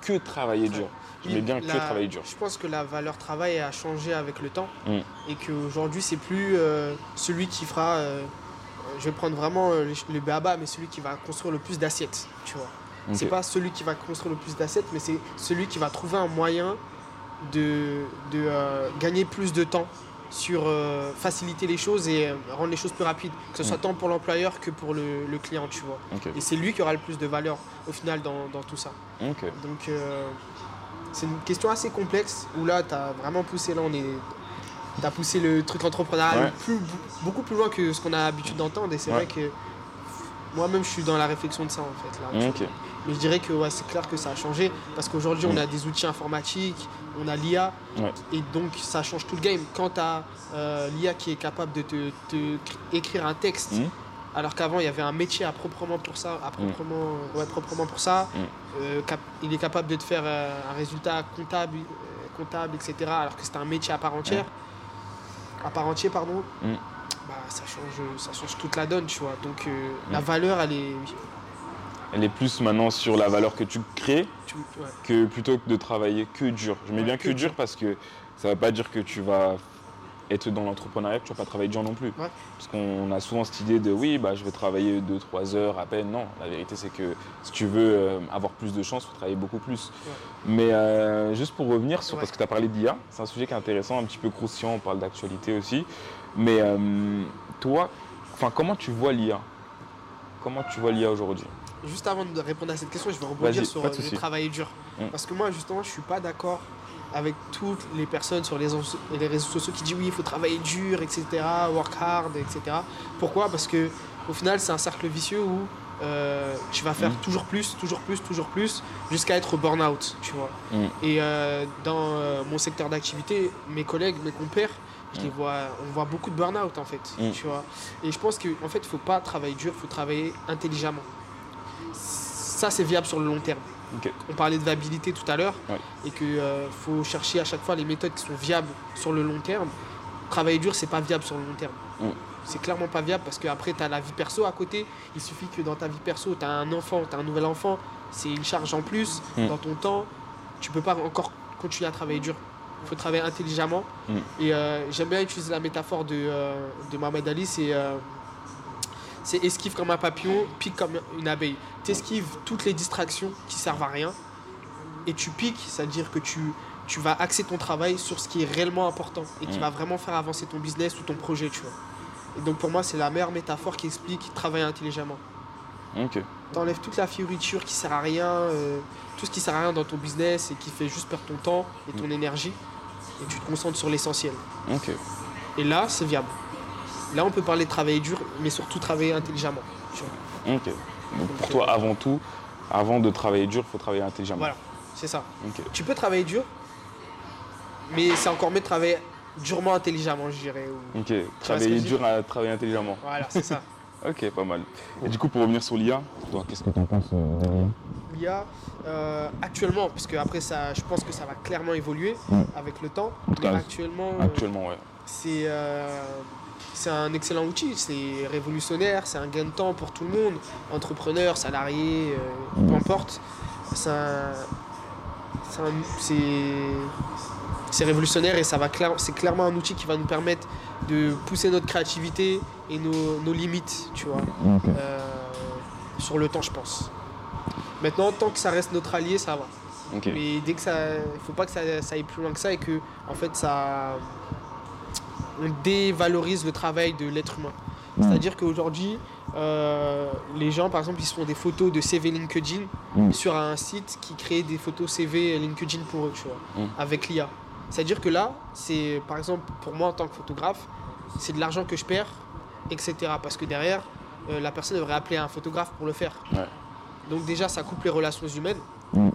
que travailler dur. Je mets bien que travailler dur. Je pense que la valeur travail a changé avec le temps mm. et qu'aujourd'hui c'est plus euh, celui qui fera, euh, je vais prendre vraiment le BABA, mais celui qui va construire le plus d'assiettes, tu vois. C'est pas celui qui va construire le plus d'assiettes, mais c'est celui qui va trouver un moyen de, de gagner plus de temps sur euh, faciliter les choses et euh, rendre les choses plus rapides, que ce soit mm. tant pour l'employeur que pour le, client, tu vois. Et c'est lui qui aura le plus de valeur au final dans, tout ça. Donc euh, c'est une question assez complexe où là, tu as vraiment poussé, là on est... Tu as poussé le truc entrepreneurial beaucoup plus loin que ce qu'on a l'habitude d'entendre et c'est vrai que moi-même je suis dans la réflexion de ça en fait. Là, mais je dirais que ouais, c'est clair que ça a changé parce qu'aujourd'hui, on a des outils informatiques, on a l'IA, et donc ça change tout le game. Quand tu as euh, l'IA qui est capable de te, écrire un texte, mmh. Alors qu'avant, il y avait un métier à proprement pour ça, à proprement, mmh. ouais, proprement pour ça, mmh. euh, il est capable de te faire euh, un résultat comptable, comptable etc., alors que c'était un métier à part entière. À part entier, pardon. Bah, ça, change, ça change toute la donne, tu vois. Donc la valeur, elle est elle est plus maintenant sur la valeur que tu crées que plutôt que de travailler que dur. Je mets bien que, dur parce que ça ne veut pas dire que tu vas être dans l'entrepreneuriat, que tu ne vas pas travailler dur non plus. Parce qu'on a souvent cette idée de oui, bah, je vais travailler 2-3 heures à peine. Non, la vérité c'est que si tu veux euh, avoir plus de chance, il faut travailler beaucoup plus. Mais euh, juste pour revenir sur, parce que tu as parlé d'IA, c'est un sujet qui est intéressant, un petit peu croustillant, on parle d'actualité aussi. Mais euh, toi, comment tu vois l'IA Comment tu vois l'IA aujourd'hui? Juste avant de répondre à cette question, je vais rebondir sur le travail dur. Mm. Parce que moi, justement, je suis pas d'accord avec toutes les personnes sur les, les réseaux sociaux qui disent oui, il faut travailler dur, etc., work hard, etc. Pourquoi? Parce que au final, c'est un cercle vicieux où euh, tu vas faire mm. toujours plus, toujours plus, toujours plus, jusqu'à être burn-out, tu vois. Mm. Et euh, dans euh, mon secteur d'activité, mes collègues, mes compères, je les vois, on voit beaucoup de burn-out en fait, tu vois. Et je pense qu'en en fait, il faut pas travailler dur, il faut travailler intelligemment ça c'est viable sur le long terme. On parlait de viabilité tout à l'heure et qu'il euh, faut chercher à chaque fois les méthodes qui sont viables sur le long terme. Travailler dur, c'est pas viable sur le long terme. C'est clairement pas viable parce qu'après, tu as la vie perso à côté. Il suffit que dans ta vie perso, tu as un enfant, tu as un nouvel enfant, c'est une charge en plus. Dans ton temps, tu peux pas encore continuer à travailler dur. Il faut travailler intelligemment. Mm. Et euh, j'aime bien utiliser la métaphore de, euh, de Mohamed Ali, c'est c'est esquive comme un papillon, pique comme une abeille. Tu esquives toutes les distractions qui servent à rien et tu piques, c'est-à-dire que tu, tu vas axer ton travail sur ce qui est réellement important et qui mm. va vraiment faire avancer ton business ou ton projet, tu vois. Et donc pour moi, c'est la meilleure métaphore qui explique travailler intelligemment. Ok. T'enlèves toute la fioriture qui sert à rien, euh, tout ce qui sert à rien dans ton business et qui fait juste perdre ton temps et ton mm. énergie, et tu te concentres sur l'essentiel. Ok. Et là, c'est viable. Là, on peut parler de travailler dur, mais surtout travailler intelligemment. Ok. Donc pour toi, avant tout, avant de travailler dur, il faut travailler intelligemment. Voilà, c'est ça. Tu peux travailler dur, mais c'est encore mieux de travailler durement intelligemment, je dirais. Ok, travailler dur à travailler intelligemment. Voilà, c'est ça. ok, pas mal. Et du coup, pour revenir sur l'IA, toi, qu'est-ce que tu en penses euh, de l'IA L'IA, euh, actuellement, parce que après ça, je pense que ça va clairement évoluer mm. avec le temps. mais actuellement, euh, actuellement, ouais. C'est c'est un excellent outil, c'est révolutionnaire, c'est un gain de temps pour tout le monde, entrepreneurs, salariés, peu importe. C'est c'est révolutionnaire et ça va c'est clairement un outil qui va nous permettre de pousser notre créativité et nos, limites, tu vois, euh, sur le temps, je pense. Maintenant, tant que ça reste notre allié, ça va. Mais dès que ça, il faut pas que ça, aille plus loin que ça et que, en fait, ça, dévalorise le travail de l'être humain. C'est-à-dire qu'aujourd'hui, euh, les gens, par exemple, ils se font des photos de CV LinkedIn sur un site qui crée des photos CV LinkedIn pour eux, tu vois, avec l'IA. C'est-à-dire que là, c'est par exemple pour moi en tant que photographe, c'est de l'argent que je perds, etc. Parce que derrière, euh, la personne devrait appeler un photographe pour le faire. Donc déjà, ça coupe les relations humaines. Mm.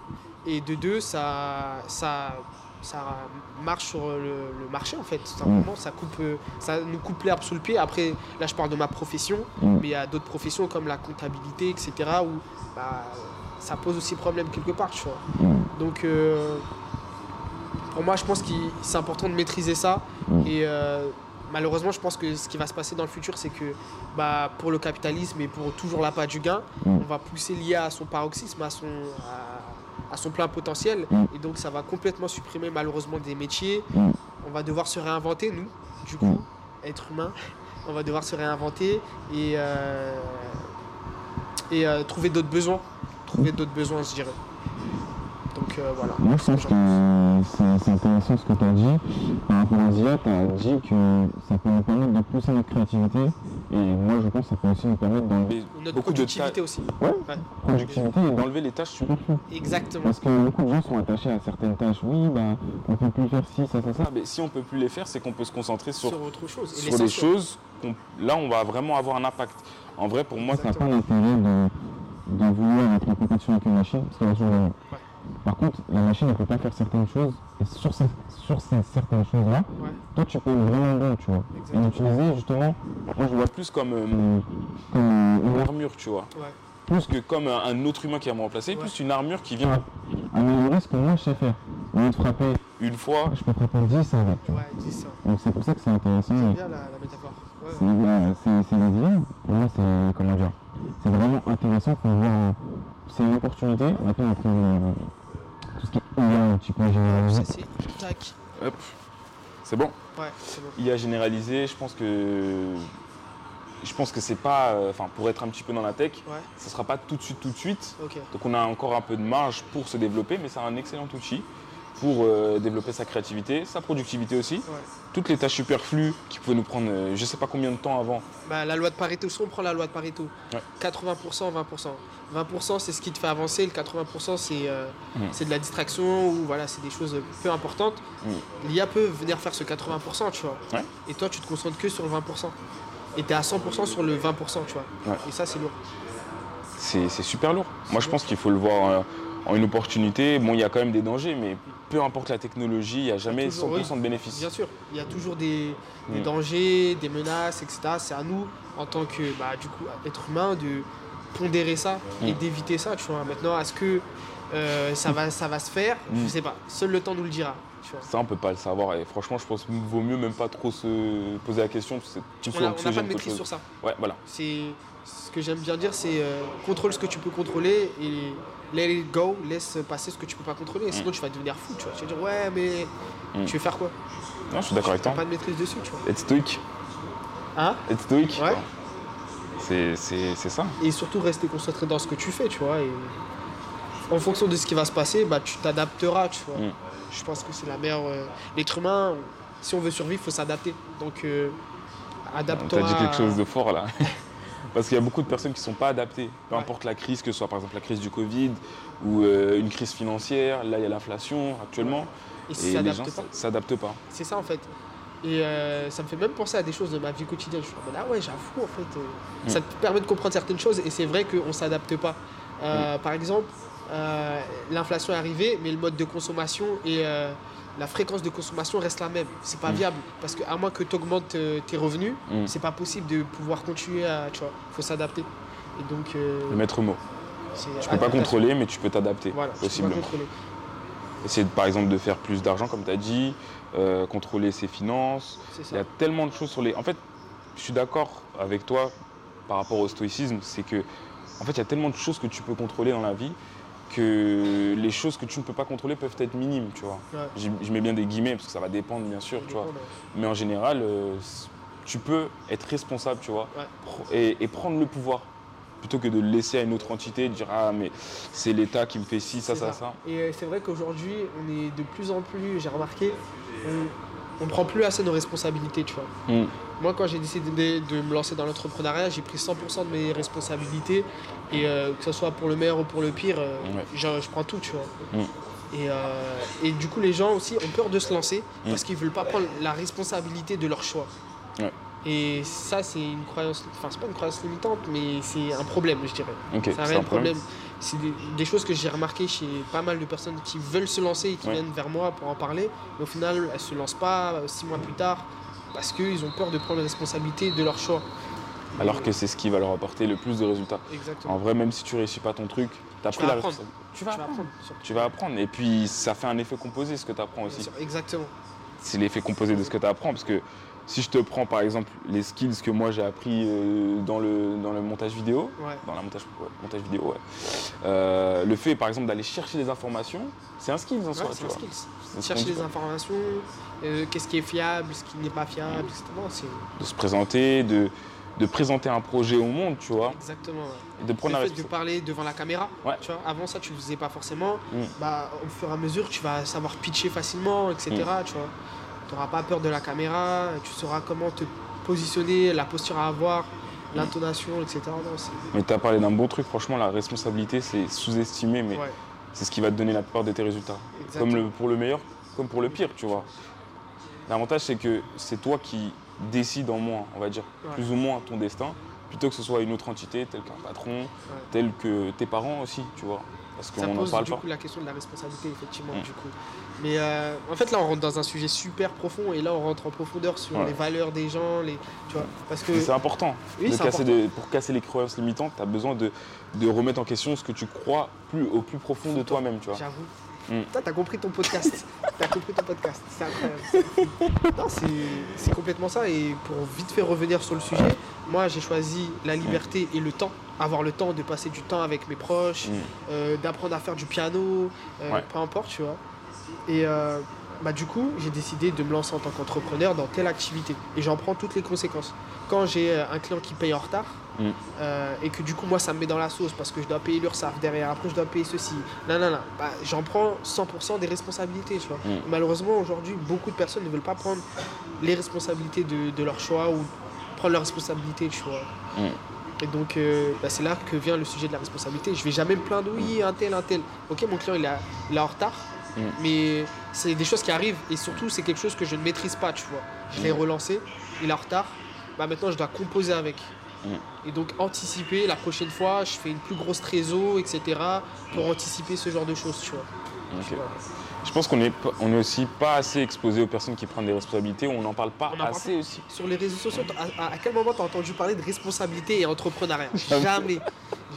Et de deux, ça, ça, ça marche sur le, marché en fait. Tout simplement, mm. ça, coupe, euh, ça nous coupe l'herbe sous le pied. Après, là, je parle de ma profession, mm. mais il y a d'autres professions comme la comptabilité, etc. où bah, ça pose aussi problème quelque part, tu vois. Donc, euh, pour moi, je pense que c'est important de maîtriser ça. Mm. Et euh, malheureusement, je pense que ce qui va se passer dans le futur, c'est que bah, pour le capitalisme et pour toujours la du gain, mm. on va pousser l'IA à son paroxysme, à son, à, son plein potentiel. Mm. Et donc, ça va complètement supprimer malheureusement des métiers. On va devoir se réinventer, nous, du coup, être humain. On va devoir se réinventer et, euh, et euh, trouver d'autres besoins. Trouver d'autres besoins, je dirais. Donc euh, voilà. Moi je pense que c'est intéressant ce que tu as dit. Par rapport à Zia, tu as dit que ça peut nous permettre de pousser notre créativité. Et moi je pense que ça peut aussi nous permettre d'enlever notre productivité aussi. Ouais, productivité et d'enlever les tâches superflues. Exactement. Parce que beaucoup de gens sont attachés à certaines tâches. Oui, bah on peut plus faire ci, ça, ça, ça. Ah, mais si on peut plus les faire, c'est qu'on peut se concentrer sur, sur autre chose. sur des choses. Là on va vraiment avoir un impact. En vrai pour moi ça n'a pas l'intérêt de, de vouloir être en compétition avec une machine, parce qu'elle va toujours gagner. Par contre, la machine ne peut pas faire certaines choses. Et sur ces, sur ces certaines choses-là, toi tu peux être vraiment bon, tu vois. Et l'utiliser justement, moi je vois plus comme, euh, une armure, tu vois. Plus que comme un, autre humain qui va me remplacer, plus une armure qui vient améliorer ce que moi je sais faire. Au lieu de frapper une fois, je peux frapper 10 avec. Tu vois. Ouais, 10 Donc c'est pour ça que c'est intéressant. C'est bien la, la métaphore. C'est la Pour moi, c'est comment dire C'est vraiment intéressant pour voir. C'est une opportunité. Maintenant, après, tout ce qui est IA, tu peux généraliser. Tac. Hop. C'est bon Ouais, c'est bon. IA généralisé, je pense que. Je pense que c'est pas. Euh, enfin, pour être un petit peu dans la tech, ouais. ça sera pas tout de suite, tout de suite. Donc on a encore un peu de marge pour se développer, mais c'est un excellent outil pour euh, développer sa créativité, sa productivité aussi. Toutes les tâches superflues qui pouvaient nous prendre euh, je ne sais pas combien de temps avant. Bah, la loi de Pareto, si on prend la loi de Pareto, 80%, 20%. 20% c'est ce qui te fait avancer, le 80% euh, mm. c'est de la distraction ou voilà, c'est des choses peu importantes. Mm. L'IA peut venir faire ce 80%, tu vois. Et toi, tu te concentres que sur le 20%. Et tu es à 100% sur le 20%, tu vois. Et ça, c'est lourd. C'est super lourd. Moi, je pense qu'il faut le voir en une opportunité. Bon, il y a quand même des dangers, mais peu importe la technologie, il n'y a jamais 100% de bénéfices. Bien sûr, il y a toujours des, mm. dangers, des menaces, etc. C'est à nous, en tant que bah, du coup, être humain, de pondérer ça et mm. d'éviter ça. Tu vois. Maintenant, est-ce que euh, ça, va, ça va se faire? Je ne mm. sais pas. Seul le temps nous le dira. Ça, on peut pas le savoir. Et franchement, je pense qu'il vaut mieux même pas trop se poser la question. on n'a pas de maîtrise sur ça. Ouais, voilà. C'est ce que j'aime bien dire, c'est euh, contrôle ce que tu peux contrôler et let it go, laisse passer ce que tu peux pas contrôler. Sinon, mm. tu vas devenir fou. Tu, vois. tu vas dire, ouais, mais mm. tu veux faire quoi? Non, je suis d'accord avec toi. pas de maîtrise dessus, tu vois. Être stoïque. Hein? Être stoïque. Ouais. C'est ça. Et surtout, rester concentré dans ce que tu fais, tu vois. Et en fonction de ce qui va se passer, bah, tu t'adapteras, tu vois. Mm. Je pense que c'est la meilleure. Euh, l'être humain, si on veut survivre, il faut s'adapter. Donc, euh, adapte-toi. Tu as dit quelque chose de fort là. Parce qu'il y a beaucoup de personnes qui ne sont pas adaptées. Peu importe la crise, que ce soit par exemple la crise du Covid ou euh, une crise financière. Là, il y a l'inflation actuellement. Et, les gens ne s'adaptent pas. C'est ça en fait. Et euh, ça me fait même penser à des choses de ma vie quotidienne. Je me dis, ah ouais, j'avoue, en fait, euh, mm. ça te permet de comprendre certaines choses et c'est vrai qu'on ne s'adapte pas. Mm. Par exemple, l'inflation est arrivée, mais le mode de consommation et la fréquence de consommation reste la même. C'est pas mm. viable parce qu'à moins que tu augmentes euh, tes revenus, mm. c'est pas possible de pouvoir continuer à. Tu vois, faut s'adapter. Et donc. Euh, le maître mot. Tu peux pas contrôler, mais tu peux t'adapter. Voilà, possiblement. Essayer par exemple de faire plus d'argent, comme tu as dit, euh, contrôler ses finances. Il y a tellement de choses sur les. En fait, je suis d'accord avec toi par rapport au stoïcisme, c'est que en fait, il y a tellement de choses que tu peux contrôler dans la vie que les choses que tu ne peux pas contrôler peuvent être minimes, tu vois. Je mets bien des guillemets parce que ça va dépendre, bien sûr, tu vois. Mais en général, euh, tu peux être responsable, tu vois, et, prendre le pouvoir plutôt que de le laisser à une autre entité, de dire ah mais c'est l'État qui me fait ci, ça, ça, ça. Et euh, c'est vrai qu'aujourd'hui, on est de plus en plus, j'ai remarqué, on, ne prend plus assez nos responsabilités, tu vois. Mm. Moi, quand j'ai décidé de me lancer dans l'entrepreneuriat, j'ai pris 100% de mes responsabilités. Et euh, que ce soit pour le meilleur ou pour le pire, euh, je, prends tout, tu vois. Mm. Euh, et, du coup, les gens aussi ont peur de se lancer mm. parce qu'ils ne veulent pas prendre la responsabilité de leur choix. Et ça, c'est une croyance, enfin, c'est pas une croyance limitante, mais c'est un problème, je dirais. c'est un réel problème. C'est des, choses que j'ai remarquées chez pas mal de personnes qui veulent se lancer et qui viennent vers moi pour en parler. Mais au final, elles se lancent pas six mois plus tard parce qu'ils ont peur de prendre la responsabilité de leur choix. Alors que c'est ce qui va leur apporter le plus de résultats. En vrai, même si tu réussis pas ton truc, tu as pris la responsabilité. Tu vas, apprendre. Tu vas apprendre. Et puis, ça fait un effet composé ce que tu apprends aussi. Exactement. C'est l'effet composé de ce que tu apprends. Parce que si je te prends par exemple les skills que moi j'ai appris euh, dans, le, dans le montage vidéo, dans la montage, montage vidéo, euh, le fait par exemple d'aller chercher des informations, c'est un skill en soi. c'est un skills. Chercher des informations, euh, qu'est-ce qui est fiable, ce qui n'est pas fiable, etc. De se présenter, de, de présenter un projet au monde, tu vois. Exactement. Et de prendre le fait de parler devant la caméra. Tu vois, avant ça, tu ne le faisais pas forcément. Mm. Bah, au fur et à mesure, tu vas savoir pitcher facilement, etc. Mm. Tu vois, tu n'auras pas peur de la caméra. Tu sauras comment te positionner, la posture à avoir, l'intonation, etc. mais tu as parlé d'un bon truc. Franchement, la responsabilité, c'est sous-estimé, mais c'est ce qui va te donner la plupart de tes résultats. Comme le, pour le meilleur, comme pour le pire, tu vois. L'avantage, c'est que c'est toi qui décides en moins, on va dire, plus ou moins ton destin, plutôt que ce soit une autre entité, telle qu'un patron, tel que tes parents aussi, tu vois. Parce qu'on en parle du coup la question de la responsabilité, effectivement, du coup. Mais euh, en fait, là, on rentre dans un sujet super profond et là, on rentre en profondeur sur les valeurs des gens, les, tu vois, parce que... C'est important. Oui, casser pour casser les croyances limitantes, tu as besoin de, de, remettre en question ce que tu crois plus, au plus profond de toi-même, tu vois. J'avoue. Mm. Toi, t'as compris ton podcast. t'as compris ton podcast. C'est incroyable. c'est complètement ça. Et pour vite faire revenir sur le sujet, moi, j'ai choisi la liberté et le temps. Avoir le temps de passer du temps avec mes proches, mm. euh, d'apprendre à faire du piano, euh, peu importe, tu vois. Et euh, bah, du coup, j'ai décidé de me lancer en tant qu'entrepreneur dans telle activité. Et j'en prends toutes les conséquences. Quand j'ai un client qui paye en retard, Mm. Euh, et que du coup, moi, ça me met dans la sauce parce que je dois payer l'URSSAF derrière, après, je dois payer ceci. Non, non, non. Bah, J'en prends 100% des responsabilités. Tu vois. Mm. Malheureusement, aujourd'hui, beaucoup de personnes ne veulent pas prendre les responsabilités de, de leur choix ou prendre leurs responsabilités, tu vois. Mm. Et donc, euh, bah, c'est là que vient le sujet de la responsabilité. Je vais jamais me plaindre, oui, un tel, un tel. Ok, mon client, il est en retard, mais c'est des choses qui arrivent et surtout, c'est quelque chose que je ne maîtrise pas, tu vois. Je l'ai relancé, il est en retard, bah, maintenant, je dois composer avec. Mm. Et donc anticiper la prochaine fois, je fais une plus grosse trésor, etc. pour anticiper ce genre de choses, tu vois. Je pense qu'on n'est on est aussi pas assez exposé aux personnes qui prennent des responsabilités, on n'en parle pas assez aussi. Sur les réseaux sociaux, à, quel moment tu as entendu parler de responsabilité et entrepreneuriat Jamais.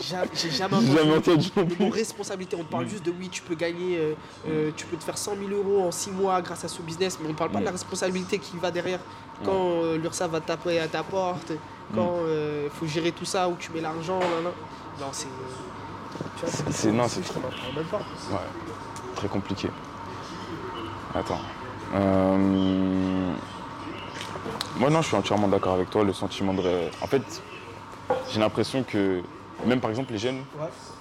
J'ai jamais entendu, le mot responsabilité. On te parle mm. juste de oui, tu peux gagner, euh, euh, tu peux te faire 100 000 euros en 6 mois grâce à ce business, mais on ne parle pas de la mm. responsabilité qui va derrière quand euh, l'URSA va taper à ta porte, quand il euh, faut gérer tout ça, où tu mets l'argent, non, c'est. C'est non, c'est très. Ouais, très compliqué. Attends. Euh, moi non, je suis entièrement d'accord avec toi. Le sentiment de. En fait, j'ai l'impression que même par exemple les jeunes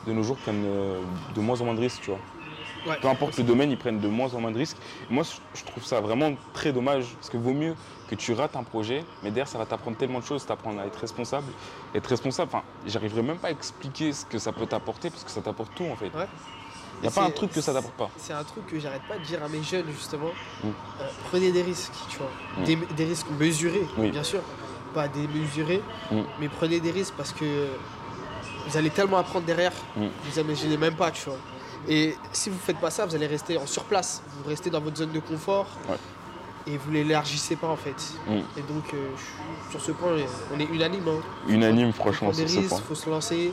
de nos jours prennent euh, de moins en moins de risques, tu vois. Peu importe le domaine, ils prennent de moins en moins de risques. Moi, je trouve ça vraiment très dommage parce que vaut mieux que tu rates un projet, mais derrière, ça va t'apprendre tellement de choses, t'apprendre à être responsable. Être responsable, enfin, j'arriverai même pas à expliquer ce que ça peut t'apporter parce que ça t'apporte tout en fait. Il n'y a pas un truc que ça t'apporte pas. C'est un truc que j'arrête pas de dire à mes jeunes justement. Mm. Euh, prenez des risques, tu vois. Mm. Des, risques mesurés, bien sûr. Pas démesurés, mm. mais prenez des risques parce que vous allez tellement apprendre derrière, vous imaginez même pas, tu vois. Et si vous ne faites pas ça, vous allez rester en surplace. Vous restez dans votre zone de confort. Et vous l'élargissez pas en fait. Et donc euh, sur ce point, on est unanime. Hein. Unanime franchement sur ce point. Il faut se lancer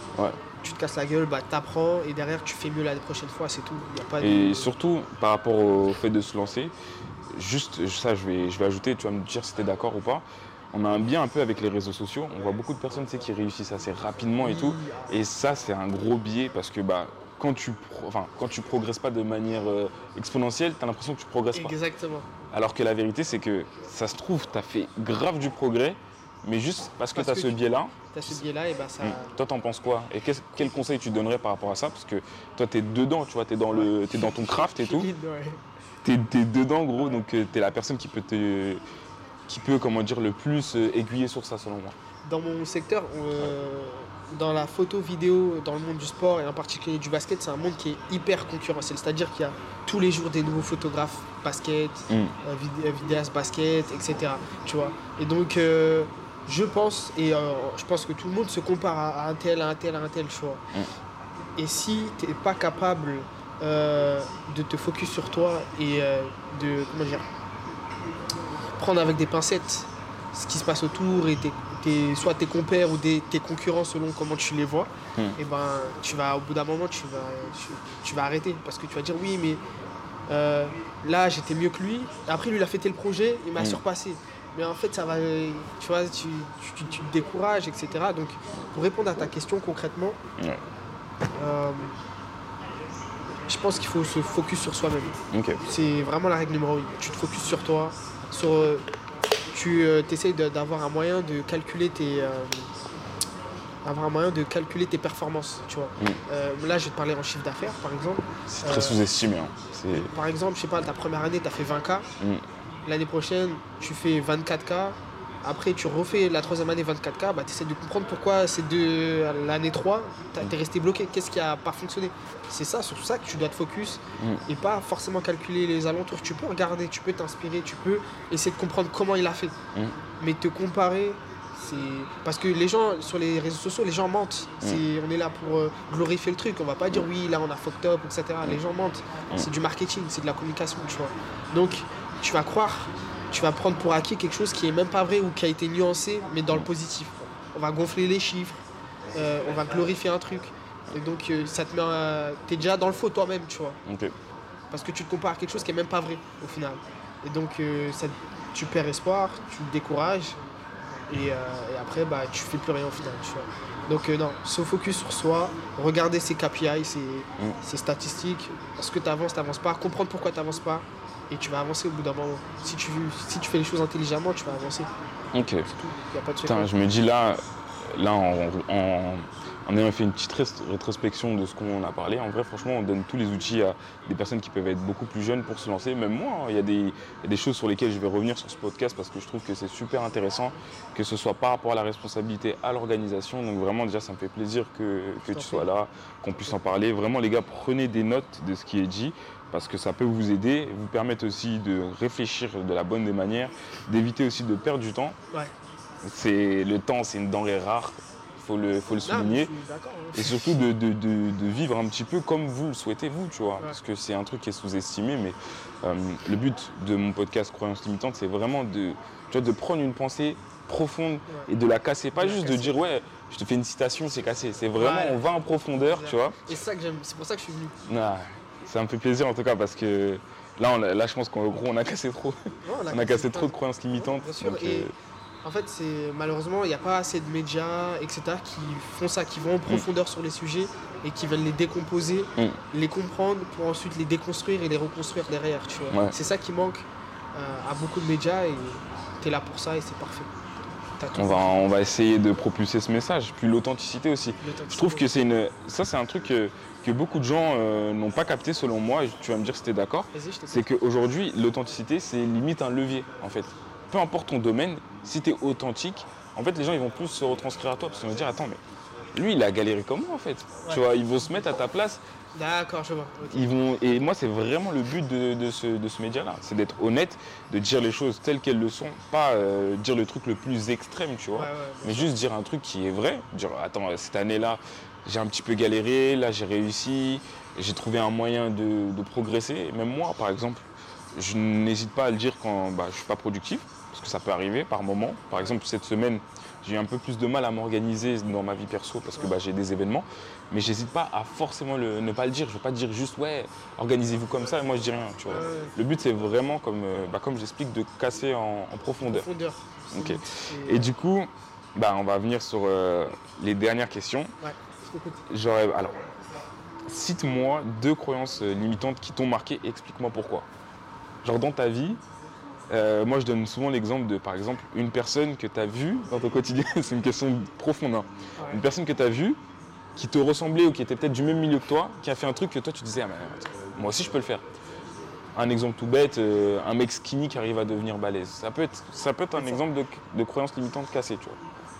tu te casses la gueule, bah, t'apprends et derrière tu fais mieux la prochaine fois, c'est tout. et surtout par rapport au fait de se lancer, juste ça je vais, je vais ajouter, tu vas me dire si tu es d'accord ou pas. On a un bien un peu avec les réseaux sociaux. On voit beaucoup de personnes qui réussissent assez rapidement et tout. Et ça, c'est un gros biais parce que bah, quand tu enfin, quand tu progresses pas de manière euh, exponentielle, tu as l'impression que tu progresses pas. Exactement. Alors que la vérité, c'est que ça se trouve, tu as fait grave du progrès, mais juste parce que tu as ce biais-là. Tu as ce biais-là, et bah ça. Hmm. Toi, t'en penses quoi Et quel conseil tu donnerais par rapport à ça Parce que toi, tu es dedans, tu vois, tu es, dans le, es dans ton craft et tout. Tu es, dedans, gros, donc euh, tu es la personne qui peut, te, qui peut comment dire, le plus euh, aiguiller sur ça, selon moi. Dans mon secteur, euh, dans la photo, vidéo, dans le monde du sport et en particulier du basket, c'est un monde qui est hyper concurrentiel. C'est-à-dire qu'il y a tous les jours des nouveaux photographes basket, mm. vidéastes basket, etc. Tu vois Et donc, je pense, et euh, je pense que tout le monde se compare à, un tel, à un tel, à un tel, choix. Mm. Et si tu n'es pas capable euh, de te focus sur toi et euh, de, comment dire, prendre avec des pincettes ce qui se passe autour et soit tes compères ou tes concurrents selon comment tu les vois, mm. et ben tu vas au bout d'un moment tu vas, tu, vas arrêter parce que tu vas dire oui mais là j'étais mieux que lui, après lui il a fêté le projet, il m'a mm. surpassé mais en fait ça va tu vois tu, te décourages etc donc pour répondre à ta question concrètement euh, je pense qu'il faut se focus sur soi-même. C'est vraiment la règle numéro 1 tu te focuses sur toi sur euh, tu euh, essayes d'avoir un moyen de calculer tes avoir un moyen de calculer tes performances tu vois. Mm. là je vais te parler en chiffre d'affaires par exemple. C'est très sous-estimé hein. par exemple je sais pas ta première année tu as fait 20k L'année prochaine, tu fais 24K. Après, tu refais la troisième année 24K. Bah, tu essaies de comprendre pourquoi c'est de l'année 3, tu es resté bloqué. Qu'est-ce qui a pas fonctionné? C'est ça, sur ça que tu dois te focus mm. et pas forcément calculer les alentours. Tu peux regarder, tu peux t'inspirer, tu peux essayer de comprendre comment il a fait. Mm. Mais te comparer, c'est parce que les gens sur les réseaux sociaux les gens mentent mm. on est là pour euh, glorifier le truc on va pas dire oui là on a fucked up etc les gens mentent c'est du marketing c'est de la communication tu vois donc tu vas croire, tu vas prendre pour acquis quelque chose qui est même pas vrai ou qui a été nuancé, mais dans le positif. On va gonfler les chiffres, euh, on va glorifier un truc. Et donc, euh, ça te met. T'es déjà dans le faux toi-même, tu vois. Parce que tu te compares à quelque chose qui est même pas vrai, au final. Et donc, euh, ça, tu perds espoir, tu te décourages. Et, après, bah, tu fais plus rien au final, tu vois. Donc non, se focus sur soi, regarder ses KPI, ses, mm. ses statistiques, est-ce que tu avances, tu n'avances pas, comprendre pourquoi tu n'avances pas, et tu vas avancer au bout d'un moment. Si tu, si tu fais les choses intelligemment, tu vas avancer. Ok. je me dis là, là en, ayant fait une petite rétrospection de ce qu'on a parlé, en vrai, franchement, on donne tous les outils à des personnes qui peuvent être beaucoup plus jeunes pour se lancer. Même moi, hein, il y, a des, des choses sur lesquelles je vais revenir sur ce podcast parce que je trouve que c'est super intéressant, que ce soit par rapport à la responsabilité, à l'organisation. Donc vraiment, déjà, ça me fait plaisir que, que tu sois là, qu'on puisse en parler. Vraiment, les gars, prenez des notes de ce qui est dit parce que ça peut vous aider, vous permettre aussi de réfléchir de la bonne des manières, d'éviter aussi de perdre du temps. C'est le temps, c'est une denrée rare, faut le, faut le souligner. Hein. Et surtout de, vivre un petit peu comme vous le souhaitez vous, tu vois, parce que c'est un truc qui est sous-estimé. Mais euh, le but de mon podcast Croyance limitante, c'est vraiment de, de prendre une pensée profonde et de la casser, pas juste de dire ouais je te fais une citation, c'est cassé. C'est vraiment, on va en profondeur, tu vois. Et ça que j'aime, c'est pour ça que je suis venu ça me fait plaisir en tout cas parce que là, là je pense qu'en gros, on a cassé trop. on a, cassé, trop de croyances limitantes. Bien sûr. et euh, en fait, c'est malheureusement, il n'y a pas assez de médias, etc., qui font ça, qui vont en profondeur sur les sujets et qui veulent les décomposer, mm. les comprendre pour ensuite les déconstruire et les reconstruire derrière. C'est ça qui manque euh, à beaucoup de médias et tu es là pour ça et c'est parfait. On va, on va essayer de propulser ce message. Puis l'authenticité aussi. Je trouve que c'est une. Ça, c'est un truc que, beaucoup de gens euh, n'ont pas capté selon moi. Tu vas me dire si tu es d'accord. C'est qu'aujourd'hui, l'authenticité, c'est limite un levier, en fait. Peu importe ton domaine, si tu es authentique, en fait, les gens ils vont plus se retranscrire à toi parce qu'ils vont dire Attends, mais lui, il a galéré comme moi, en fait. Tu vois, ils vont se mettre à ta place D'accord, je vois. Ils vont, et moi, c'est vraiment le but de, ce, média-là. C'est d'être honnête, de dire les choses telles qu'elles le sont. Pas euh, dire le truc le plus extrême, tu vois. mais juste dire un truc qui est vrai. Dire, attends, cette année-là, j'ai un petit peu galéré, là, j'ai réussi, j'ai trouvé un moyen de, progresser. Même moi, par exemple, je n'hésite pas à le dire quand bah, je ne suis pas productif, parce que ça peut arriver par moment. Par exemple, cette semaine, j'ai eu un peu plus de mal à m'organiser dans ma vie perso parce que bah, j'ai des événements. Mais j'hésite pas à forcément ne pas le dire. Je ne veux pas dire juste ouais, organisez-vous comme ça et moi je dis rien. Tu vois. Le but c'est vraiment, comme, euh, bah, comme j'explique, de casser en, profondeur. profondeur. Et du coup, bah, on va venir sur euh, les dernières questions. J'aurais. Alors, cite-moi deux croyances euh, limitantes qui t'ont marqué explique-moi pourquoi. Genre dans ta vie, euh, moi, je donne souvent l'exemple de, par exemple, une personne que tu as vue dans ton quotidien. c'est une question profonde. Hein. Une personne que tu as vue, qui te ressemblait ou qui était peut-être du même milieu que toi, qui a fait un truc que toi, tu disais, ah, moi aussi, je peux le faire. Un exemple tout bête, euh, un mec skinny qui arrive à devenir balèze. Ça peut être, ça peut être un exemple de, de, croyance limitante cassée, tu vois.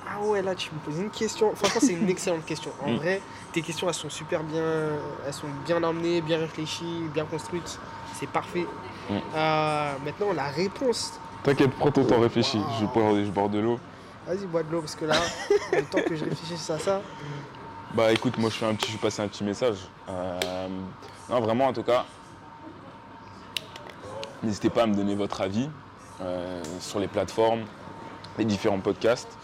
Ah ouais, là, tu me poses une question. Franchement, c'est une excellente question. En vrai, tes questions, elles sont super bien, elles sont bien emmenées, bien réfléchies, bien construites. C'est parfait. Mm. Euh, maintenant, la réponse. T'inquiète, prends ton temps, réfléchis. Je, bois, je bois de l'eau. Vas-y, bois de l'eau parce que là, le temps que je réfléchisse à ça. Bah écoute, moi je fais un petit, je vais passer un petit message. Euh, non, vraiment, en tout cas, n'hésitez pas à me donner votre avis euh, sur les plateformes, les différents podcasts.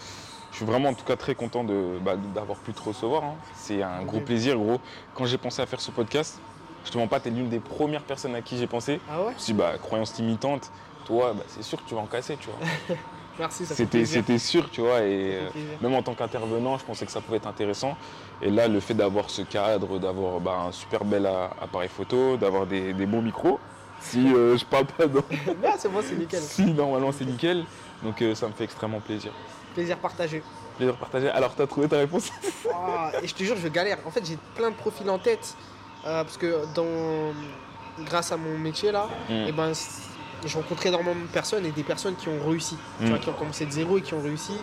Je suis vraiment en tout cas très content bah, d'avoir pu te recevoir. Hein. C'est un gros plaisir, gros. Quand j'ai pensé à faire ce podcast, je te mens pas, tu es l'une des premières personnes à qui j'ai pensé. Ah ouais? Je me suis dit, bah, croyance limitante, toi, bah, c'est sûr que tu vas en casser, tu vois. Merci, ça C'était sûr, tu vois, et euh, même en tant qu'intervenant, je pensais que ça pouvait être intéressant. Et là, le fait d'avoir ce cadre, d'avoir bah, un super bel appareil photo, d'avoir des, bons micros, si euh, je parle pas non, c'est bon, c'est nickel. Si, normalement, c'est nickel. Donc euh, ça me fait extrêmement plaisir. Plaisir partagé. Plaisir partagé. Alors, tu as trouvé ta réponse ah, Et je te jure, je galère. En fait, j'ai plein de profils en tête. Euh, parce que dans, grâce à mon métier là, mm. et eh ben, j'ai rencontré énormément de personnes et des personnes qui ont réussi, mm. qui ont commencé de zéro et qui ont réussi.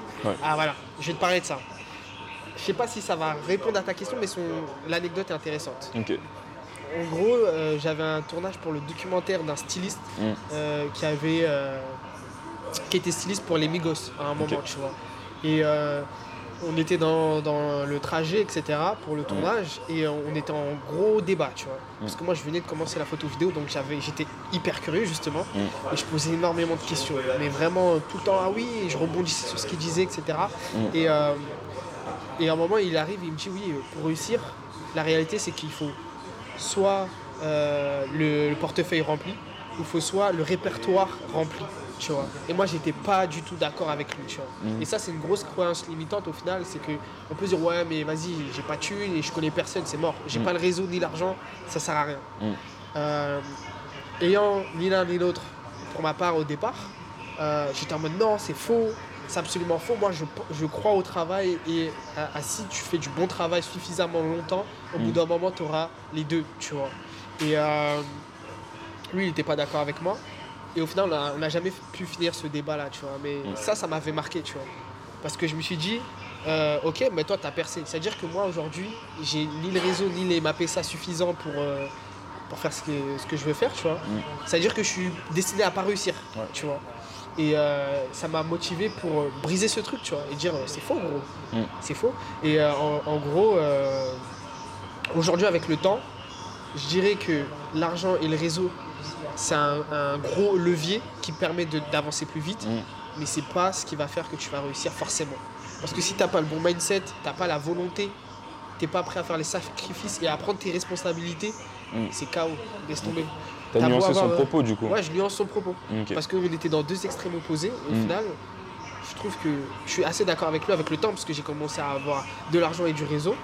Ah voilà, je vais te parler de ça. Je sais pas si ça va répondre à ta question, mais l'anecdote est intéressante. En gros, euh, j'avais un tournage pour le documentaire d'un styliste mm. euh, qui avait qui était styliste pour les Migos à un moment, tu vois. Et on était dans, le trajet, etc. pour le tournage et on était en gros débat, tu vois. Parce que moi, je venais de commencer la photo vidéo, donc j'avais, j'étais hyper curieux justement et je posais énormément de questions. Mais vraiment tout le temps, ah oui, je rebondissais sur ce qu'il disait, etc. Et, euh, et à un moment, il arrive, il me dit, oui, pour réussir, la réalité, c'est qu'il faut soit euh, le portefeuille rempli, ou il faut soit le répertoire rempli. Et moi, j'étais pas du tout d'accord avec lui, tu vois. Mm. Et ça, c'est une grosse croyance limitante au final, c'est que on peut dire ouais, mais vas-y, j'ai pas de thune et je connais personne, c'est mort. J'ai mm. pas le réseau ni l'argent, ça sert à rien. Mm. Euh, ayant ni l'un ni l'autre, pour ma part au départ, euh, j'étais en mode non, c'est faux, c'est absolument faux. Moi, je, crois au travail et à, si tu fais du bon travail suffisamment longtemps, au bout d'un moment, tu auras les deux, tu vois. Et euh, lui, il n'était pas d'accord avec moi. Et au final, on n'a jamais pu finir ce débat-là, tu vois. Mais ça, ça m'avait marqué, tu vois. Parce que je me suis dit, euh, ok, mais toi, tu as percé. C'est-à-dire que moi, aujourd'hui, j'ai ni le réseau, ni les MAPSA suffisants pour, euh, pour faire ce que, ce que je veux faire, tu vois. Mm. C'est-à-dire que je suis destiné à pas réussir, tu vois. Et euh, ça m'a motivé pour briser ce truc, tu vois, et dire c'est faux, gros. Mm. C'est faux. Et en, gros, aujourd'hui, avec le temps, je dirais que l'argent et le réseau, c'est un, gros levier qui permet d'avancer plus vite, mm. mais c'est pas ce qui va faire que tu vas réussir forcément. Parce que si tu n'as pas le bon mindset, tu n'as pas la volonté, tu n'es pas prêt à faire les sacrifices et à prendre tes responsabilités, mm. c'est chaos, laisse tomber. Tu as nuancé son propos du coup Ouais, je nuance son propos. Parce qu'on était dans deux extrêmes opposés. Au mm. final, je trouve que je suis assez d'accord avec lui avec le temps parce que j'ai commencé à avoir de l'argent et du réseau.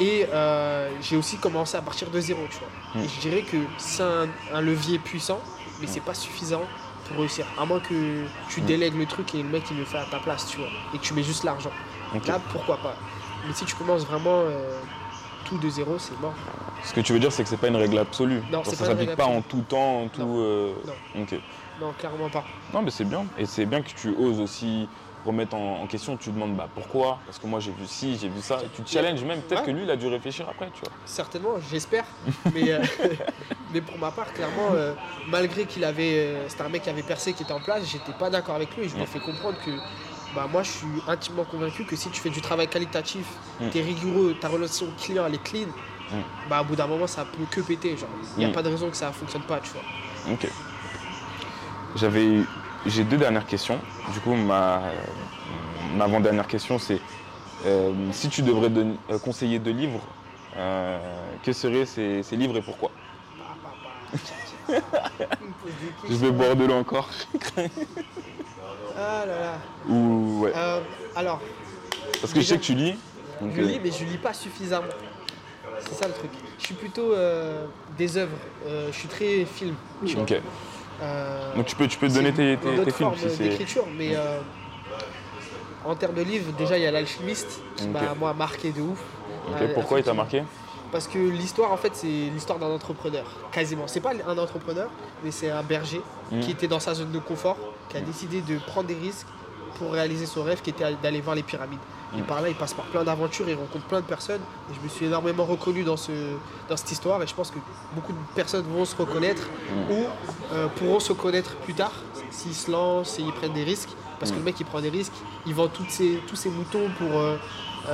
Et euh, j'ai aussi commencé à partir de zéro, tu vois. Et je dirais que c'est un, levier puissant, mais c'est pas suffisant pour réussir. À moins que tu délègues le truc et le mec il le fait à ta place, tu vois, et que tu mets juste l'argent. Là, pourquoi pas. Mais si tu commences vraiment euh, tout de zéro, c'est mort. Ce que tu veux dire, c'est que c'est pas une règle absolue. Non, ça s'applique pas en tout temps, en tout. Non. Euh, non, clairement pas. Non, mais c'est bien. Et c'est bien que tu oses aussi remettre en, question, tu demandes bah, pourquoi, parce que moi j'ai vu ci, j'ai vu ça, et tu te challenges même, peut-être que lui il a dû réfléchir après, tu vois. Certainement, j'espère, mais, euh, mais pour ma part, clairement, euh, malgré qu'il avait, euh, c'était un mec qui avait percé, qui était en place, j'étais pas d'accord avec lui, je lui ai fait comprendre que bah, moi je suis intimement convaincu que si tu fais du travail qualitatif, mm. tu es rigoureux, ta relation client elle est clean, mm. bah, au bout d'un moment ça peut que péter, genre, il n'y a mm. pas de raison que ça fonctionne pas, tu vois. Ok. J'avais j'ai deux dernières questions. Du coup, ma, avant-dernière question, c'est euh, si tu devrais euh, conseiller deux livres, euh, que seraient ces, livres et pourquoi? Je vais boire de l'eau encore. ah là là. Ou, ouais. alors. Parce que je sais que tu lis. je lis, mais je lis pas suffisamment. C'est ça le truc. Je suis plutôt des œuvres. je suis très film. Ok. Euh, Donc tu peux, tu peux donner tes, tes, films si d'écriture, mais euh, en termes de livres, déjà il y a l'alchimiste qui m'a moi marqué de ouf. Euh, pourquoi il t'a marqué Parce que l'histoire en fait c'est l'histoire d'un entrepreneur, quasiment. C'est pas un entrepreneur, mais c'est un berger hmm. qui était dans sa zone de confort, qui a décidé de prendre des risques pour réaliser son rêve qui était d'aller voir les pyramides. Et par là, il passe par plein d'aventures, il rencontre plein de personnes. Je me suis énormément reconnu dans, ce, dans cette histoire. Et je pense que beaucoup de personnes vont se reconnaître ou euh, pourront se connaître plus tard s'ils se lancent et ils prennent des risques. Parce que le mec, il prend des risques, il vend ses, tous ses moutons pour euh,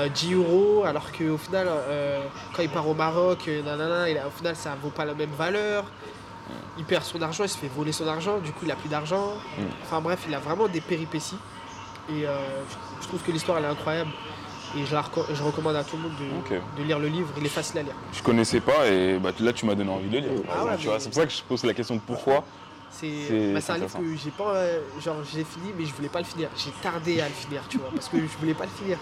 10 euh, euros, alors qu'au final, euh, quand il part au Maroc, au final, ça vaut pas la même valeur. Il perd son argent, il se fait voler son argent, du coup, il a plus d'argent. Enfin bref, il a vraiment des péripéties. Je trouve que l'histoire elle est incroyable. Et je, je recommande à tout le monde de, lire le livre, il est facile à lire. Je connaissais pas et bah, là tu m'as donné envie de lire. Ah c'est pour ça que je pose la question de pourquoi. C'est bah, un livre que j'ai pas. Euh, genre j'ai fini mais je voulais pas le finir. J'ai tardé à le finir, tu vois, parce que je voulais pas le finir.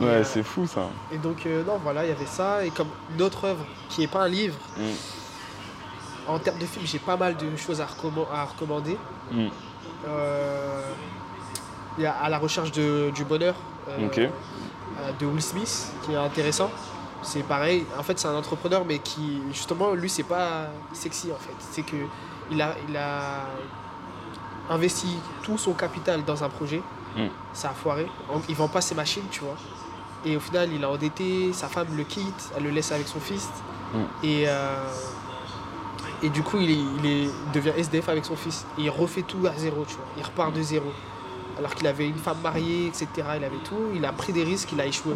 Ouais, euh, c'est fou ça. Et donc, euh, non, voilà, il y avait ça. Et comme une autre œuvre qui n'est pas un livre, mm. en termes de film, j'ai pas mal de choses à, recommander. Mm. Il y a À la recherche du bonheur euh, euh, de Will Smith qui est intéressant. C'est pareil, en fait c'est un entrepreneur mais qui justement lui c'est pas sexy en fait. C'est que il a, il a investi tout son capital dans un projet, mm. ça a foiré, il vend pas ses machines tu vois. Et au final il a endetté, sa femme le quitte, elle le laisse avec son fils. Mm. Et, euh, et du coup il, il, devient SDF avec son fils. Et il refait tout à zéro, tu vois. Il repart de zéro alors qu'il avait une femme mariée, etc. Il avait tout. Il a pris des risques, il a échoué.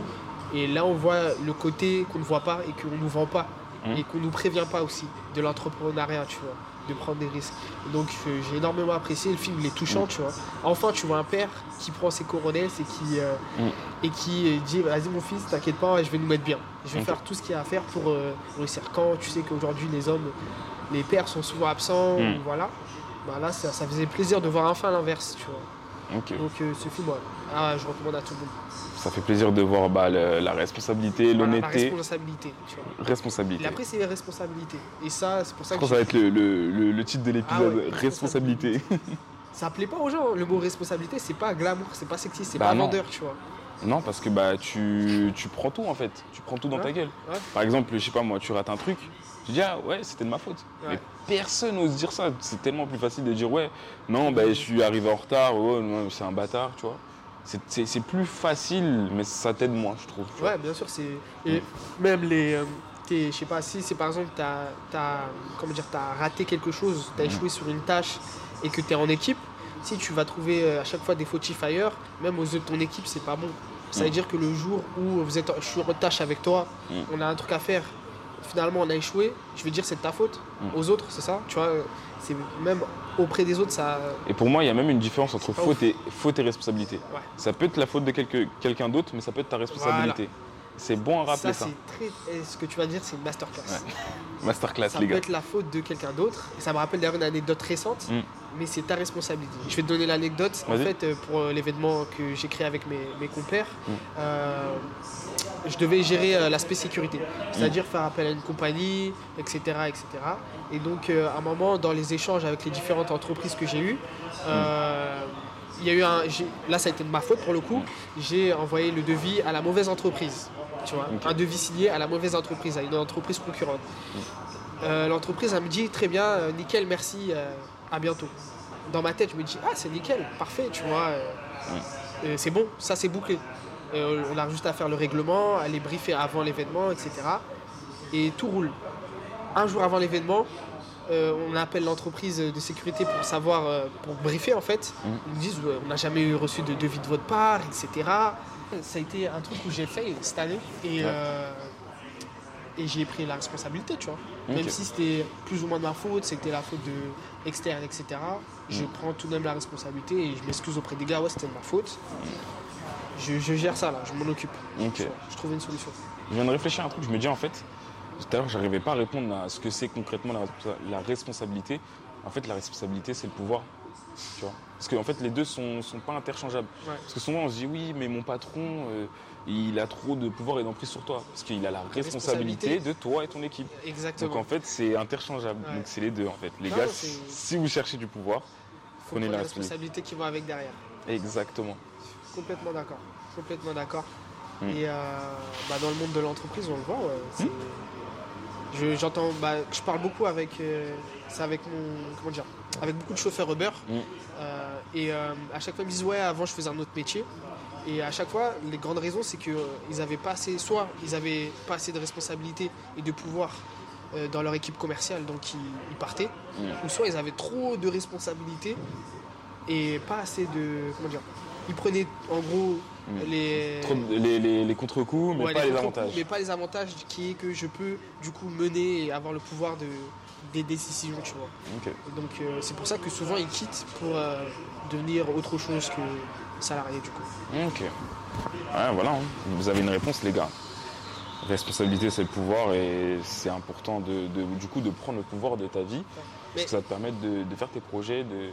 Et là, on voit le côté qu'on ne voit pas et qu'on ne nous vend pas. Mmh. Et qu'on ne nous prévient pas aussi de l'entrepreneuriat, tu vois, de prendre des risques. Donc j'ai énormément apprécié, le film il est touchant, mmh. tu vois. Enfin, tu vois un père qui prend ses coronels et qui, euh, mmh. et qui dit Vas-y, mon fils, t'inquiète pas, je vais nous mettre bien. Je vais faire tout ce qu'il y a à faire pour euh, réussir. Quand tu sais qu'aujourd'hui, les hommes, les pères sont souvent absents, voilà, bah là, ça, ça faisait plaisir de voir enfin l'inverse, tu vois. Donc euh, ce film, ah, je recommande à tout le monde. Ça fait plaisir de voir bah, la responsabilité, l'honnêteté. La responsabilité. Tu vois. Responsabilité. Et après, c'est les responsabilités. Et ça, c'est pour ça que. ça va être le, le, le, titre de l'épisode, ah responsabilité. ça plaît pas aux gens. Le mot responsabilité, c'est pas glamour, c'est pas sexy, c'est bah pas vendeur, tu vois. Non, parce que bah tu, tu, prends tout en fait. Tu prends tout dans ta gueule. Par exemple, je sais pas moi, tu rates un truc, tu dis ah ouais, c'était de ma faute. Mais personne n'ose dire ça. C'est tellement plus facile de dire ouais, non, bah, je suis arrivé en retard, oh, c'est un bâtard, tu vois. C'est plus facile, mais ça t'aide moins, je trouve. Ouais, bien sûr. c'est Et même les. Euh, je sais pas, si c'est par exemple, tu as, as, as raté quelque chose, tu as échoué sur une tâche et que tu es en équipe, si tu vas trouver euh, à chaque fois des fautifs ailleurs, même aux yeux de ton équipe, c'est pas bon. Ça veut dire que le jour où vous êtes, je suis en tâche avec toi, on a un truc à faire, finalement on a échoué, je vais dire c'est de ta faute mm. aux autres, c'est ça Tu vois, c'est même auprès des autres ça. Et pour moi, il y a même une différence entre faute et, faute et responsabilité. Ça peut être la faute de quelqu'un d'autre, mais ça peut être ta responsabilité. C'est bon à rappeler ça. Très... Ce que tu vas dire, c'est une masterclass. Masterclass, ça les gars. Ça peut être la faute de quelqu'un d'autre. Ça me rappelle d'ailleurs une anecdote récente. Mm. mais c'est ta responsabilité. Je vais te donner l'anecdote. En fait, euh, pour euh, l'événement que j'ai créé avec mes, compères, mm. euh, je devais gérer l'aspect sécurité, c'est-à-dire faire appel à une compagnie, etc. etc. Et donc, à un moment, dans les échanges avec les différentes entreprises que j'ai eues, il y a eu un, là ça a été de ma faute pour le coup, j'ai envoyé le devis à la mauvaise entreprise. Tu vois, un devis signé à la mauvaise entreprise, à une entreprise concurrente. Mm. L'entreprise elle me dit très bien, nickel, merci, à bientôt. Dans ma tête, je me dis, ah, c'est nickel, parfait, tu vois. Euh, c'est bon, ça c'est bouclé. On a juste à faire le règlement, aller briefer avant l'événement, etc. Et tout roule. Un jour avant l'événement, euh, on appelle l'entreprise de sécurité pour savoir, euh, pour briefer en fait. Mm. Ils me disent, on n'a jamais reçu de devis de votre part, etc. Ça a été un truc où j'ai fait cette année. Et et j'ai pris la responsabilité, tu vois. Même si c'était plus ou moins de ma faute, c'était la faute de externe, etc. Je mm. prends tout de même la responsabilité et je m'excuse auprès des gars, ouais, c'était de ma faute. Je, gère ça là, je m'en occupe. Je trouve une solution. Je viens de réfléchir à un truc, je me dis en fait, tout à l'heure, j'arrivais pas à répondre à ce que c'est concrètement la, responsabilité. En fait, la responsabilité, c'est le pouvoir. Tu vois? Parce qu'en fait, les deux sont, sont pas interchangeables. Parce que souvent, on se dit, oui, mais mon patron, euh, il a trop de pouvoir et d'emprise sur toi. Parce qu'il a la responsabilité, de toi et ton équipe. Exactement. Donc en fait, c'est interchangeable. Donc c'est les deux en fait. Les gars, si vous cherchez du pouvoir, prenez la responsabilité qui va avec derrière. Exactement. Complètement d'accord. Complètement d'accord. Hmm. Et euh, bah, dans le monde de l'entreprise, on le voit. Hmm. j'entends, bah, je parle beaucoup avec, euh, avec mon, comment dire, avec beaucoup de chauffeurs Uber. Hmm. Euh, et à chaque fois, ils me disent ouais, avant je faisais un autre métier. Et à chaque fois, les grandes raisons, c'est qu'ils euh, avaient pas assez, soit ils avaient pas assez de responsabilités et de pouvoir dans leur équipe commerciale, donc ils, partaient, ou soit ils avaient trop de responsabilités et pas assez de, comment dire, ils prenaient en gros les... les, les, contre-coups, mais pas les avantages. Mais pas les avantages qui est que je peux du coup mener et avoir le pouvoir de, des décisions, tu vois. Donc euh, c'est pour ça que souvent ils quittent pour devenir autre chose que salarié du coup. Ok. voilà, hein. vous avez une réponse les gars. Responsabilité c'est le pouvoir et c'est important de, du coup de prendre le pouvoir de ta vie. Parce que ça te permet de, faire tes projets, de,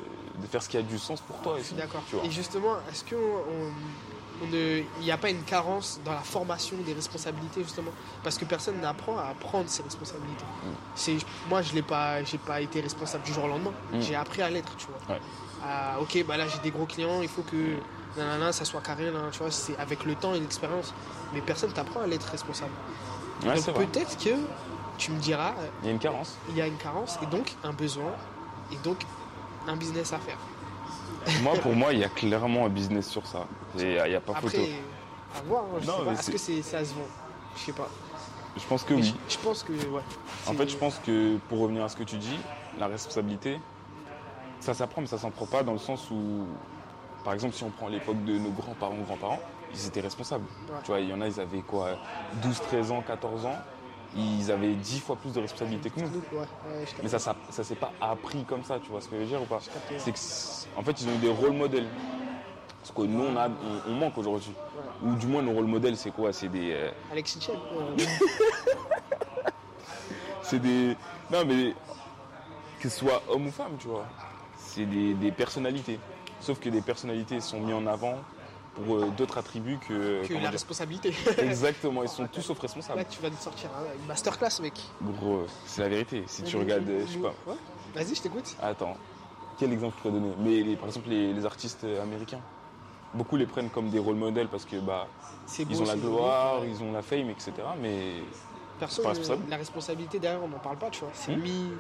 faire ce qui a du sens pour toi. D'accord. Et justement, est-ce qu'il n'y a pas une carence dans la formation des responsabilités justement? Parce que personne n'apprend à prendre ses responsabilités. Mm. Moi, je n'ai pas, pas été responsable du jour au lendemain. Mm. J'ai appris à l'être, tu vois. ok, bah là j'ai des gros clients, il faut que ça soit carré, tu vois, c'est avec le temps et l'expérience. Mais personne t'apprend à l'être responsable. donc peut-être que tu me diras. Il y a une carence. Il y a une carence et donc un besoin et donc un business à faire. Moi, pour moi, il y a clairement un business sur ça. Il n'y a, pas Après, photo. À voir, hein, Est-ce que c'est, ça se vend? Je sais pas. Je pense que oui. Je, pense que, ouais. En fait, je pense que pour revenir à ce que tu dis, la responsabilité, ça s'apprend, mais ça s'en prend pas dans le sens où par exemple, si on prend l'époque de nos grands-parents, grands-parents, ils étaient responsables. Tu vois, il y en a, ils avaient quoi 12, 13 ans, 14 ans. Ils avaient 10 fois plus de responsabilités que nous. Mais ça, ça, ça s'est pas appris comme ça, tu vois ce que je veux dire ou pas? C'est en fait, ils ont eu des rôles modèles. Ce que nous, on, a, on, manque aujourd'hui. Ou du moins, nos rôles modèles, c'est quoi? C'est des. Euh... Alexis c'est des. Non, mais. Que ce soit homme ou femme, tu vois. C'est des, des personnalités. Sauf que des personnalités sont mises en avant pour euh, d'autres attributs que. Que la responsabilité. Exactement, ils sont tous sauf responsables. Là, tu vas nous sortir une masterclass, mec. Gros, c'est la vérité. Si tu regardes, je sais pas. Vas-y, je t'écoute. Attends, quel exemple je pourrais donner? Mais par exemple, les, artistes américains. Beaucoup les prennent comme des rôles modèles parce que bah, ils ont la gloire, ils ont la fame, etc. Mais Personne, pas responsable. la responsabilité derrière, on n'en parle pas, tu vois. C'est hmm mis,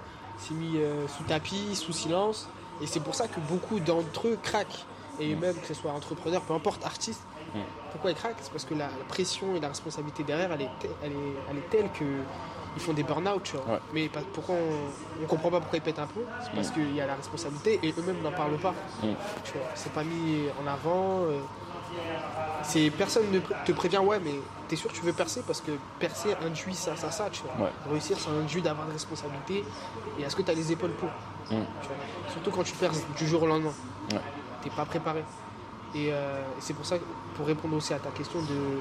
mis euh, sous tapis, sous silence. Et c'est pour ça que beaucoup d'entre eux craquent. Et mm. même que ce soit entrepreneur, peu importe, artiste, mm. pourquoi ils craquent? C'est parce que la, pression et la responsabilité derrière, elle est, elle est, elle est telle qu'ils font des burn-out, tu vois. Mais pourquoi on, ne comprend pas pourquoi ils pètent un peu? C'est parce mm. qu'il y a la responsabilité et eux-mêmes n'en parlent pas. Tu vois, c'est pas mis en avant. Euh, c'est personne ne te prévient ouais mais t'es sûr que tu veux percer parce que percer induit ça ça ça tu vois réussir ça induit d'avoir des responsabilités et est-ce que tu as les épaules pour mm. surtout quand tu perces du jour au lendemain ouais. t'es pas préparé euh, et, c'est pour ça pour répondre aussi à ta question de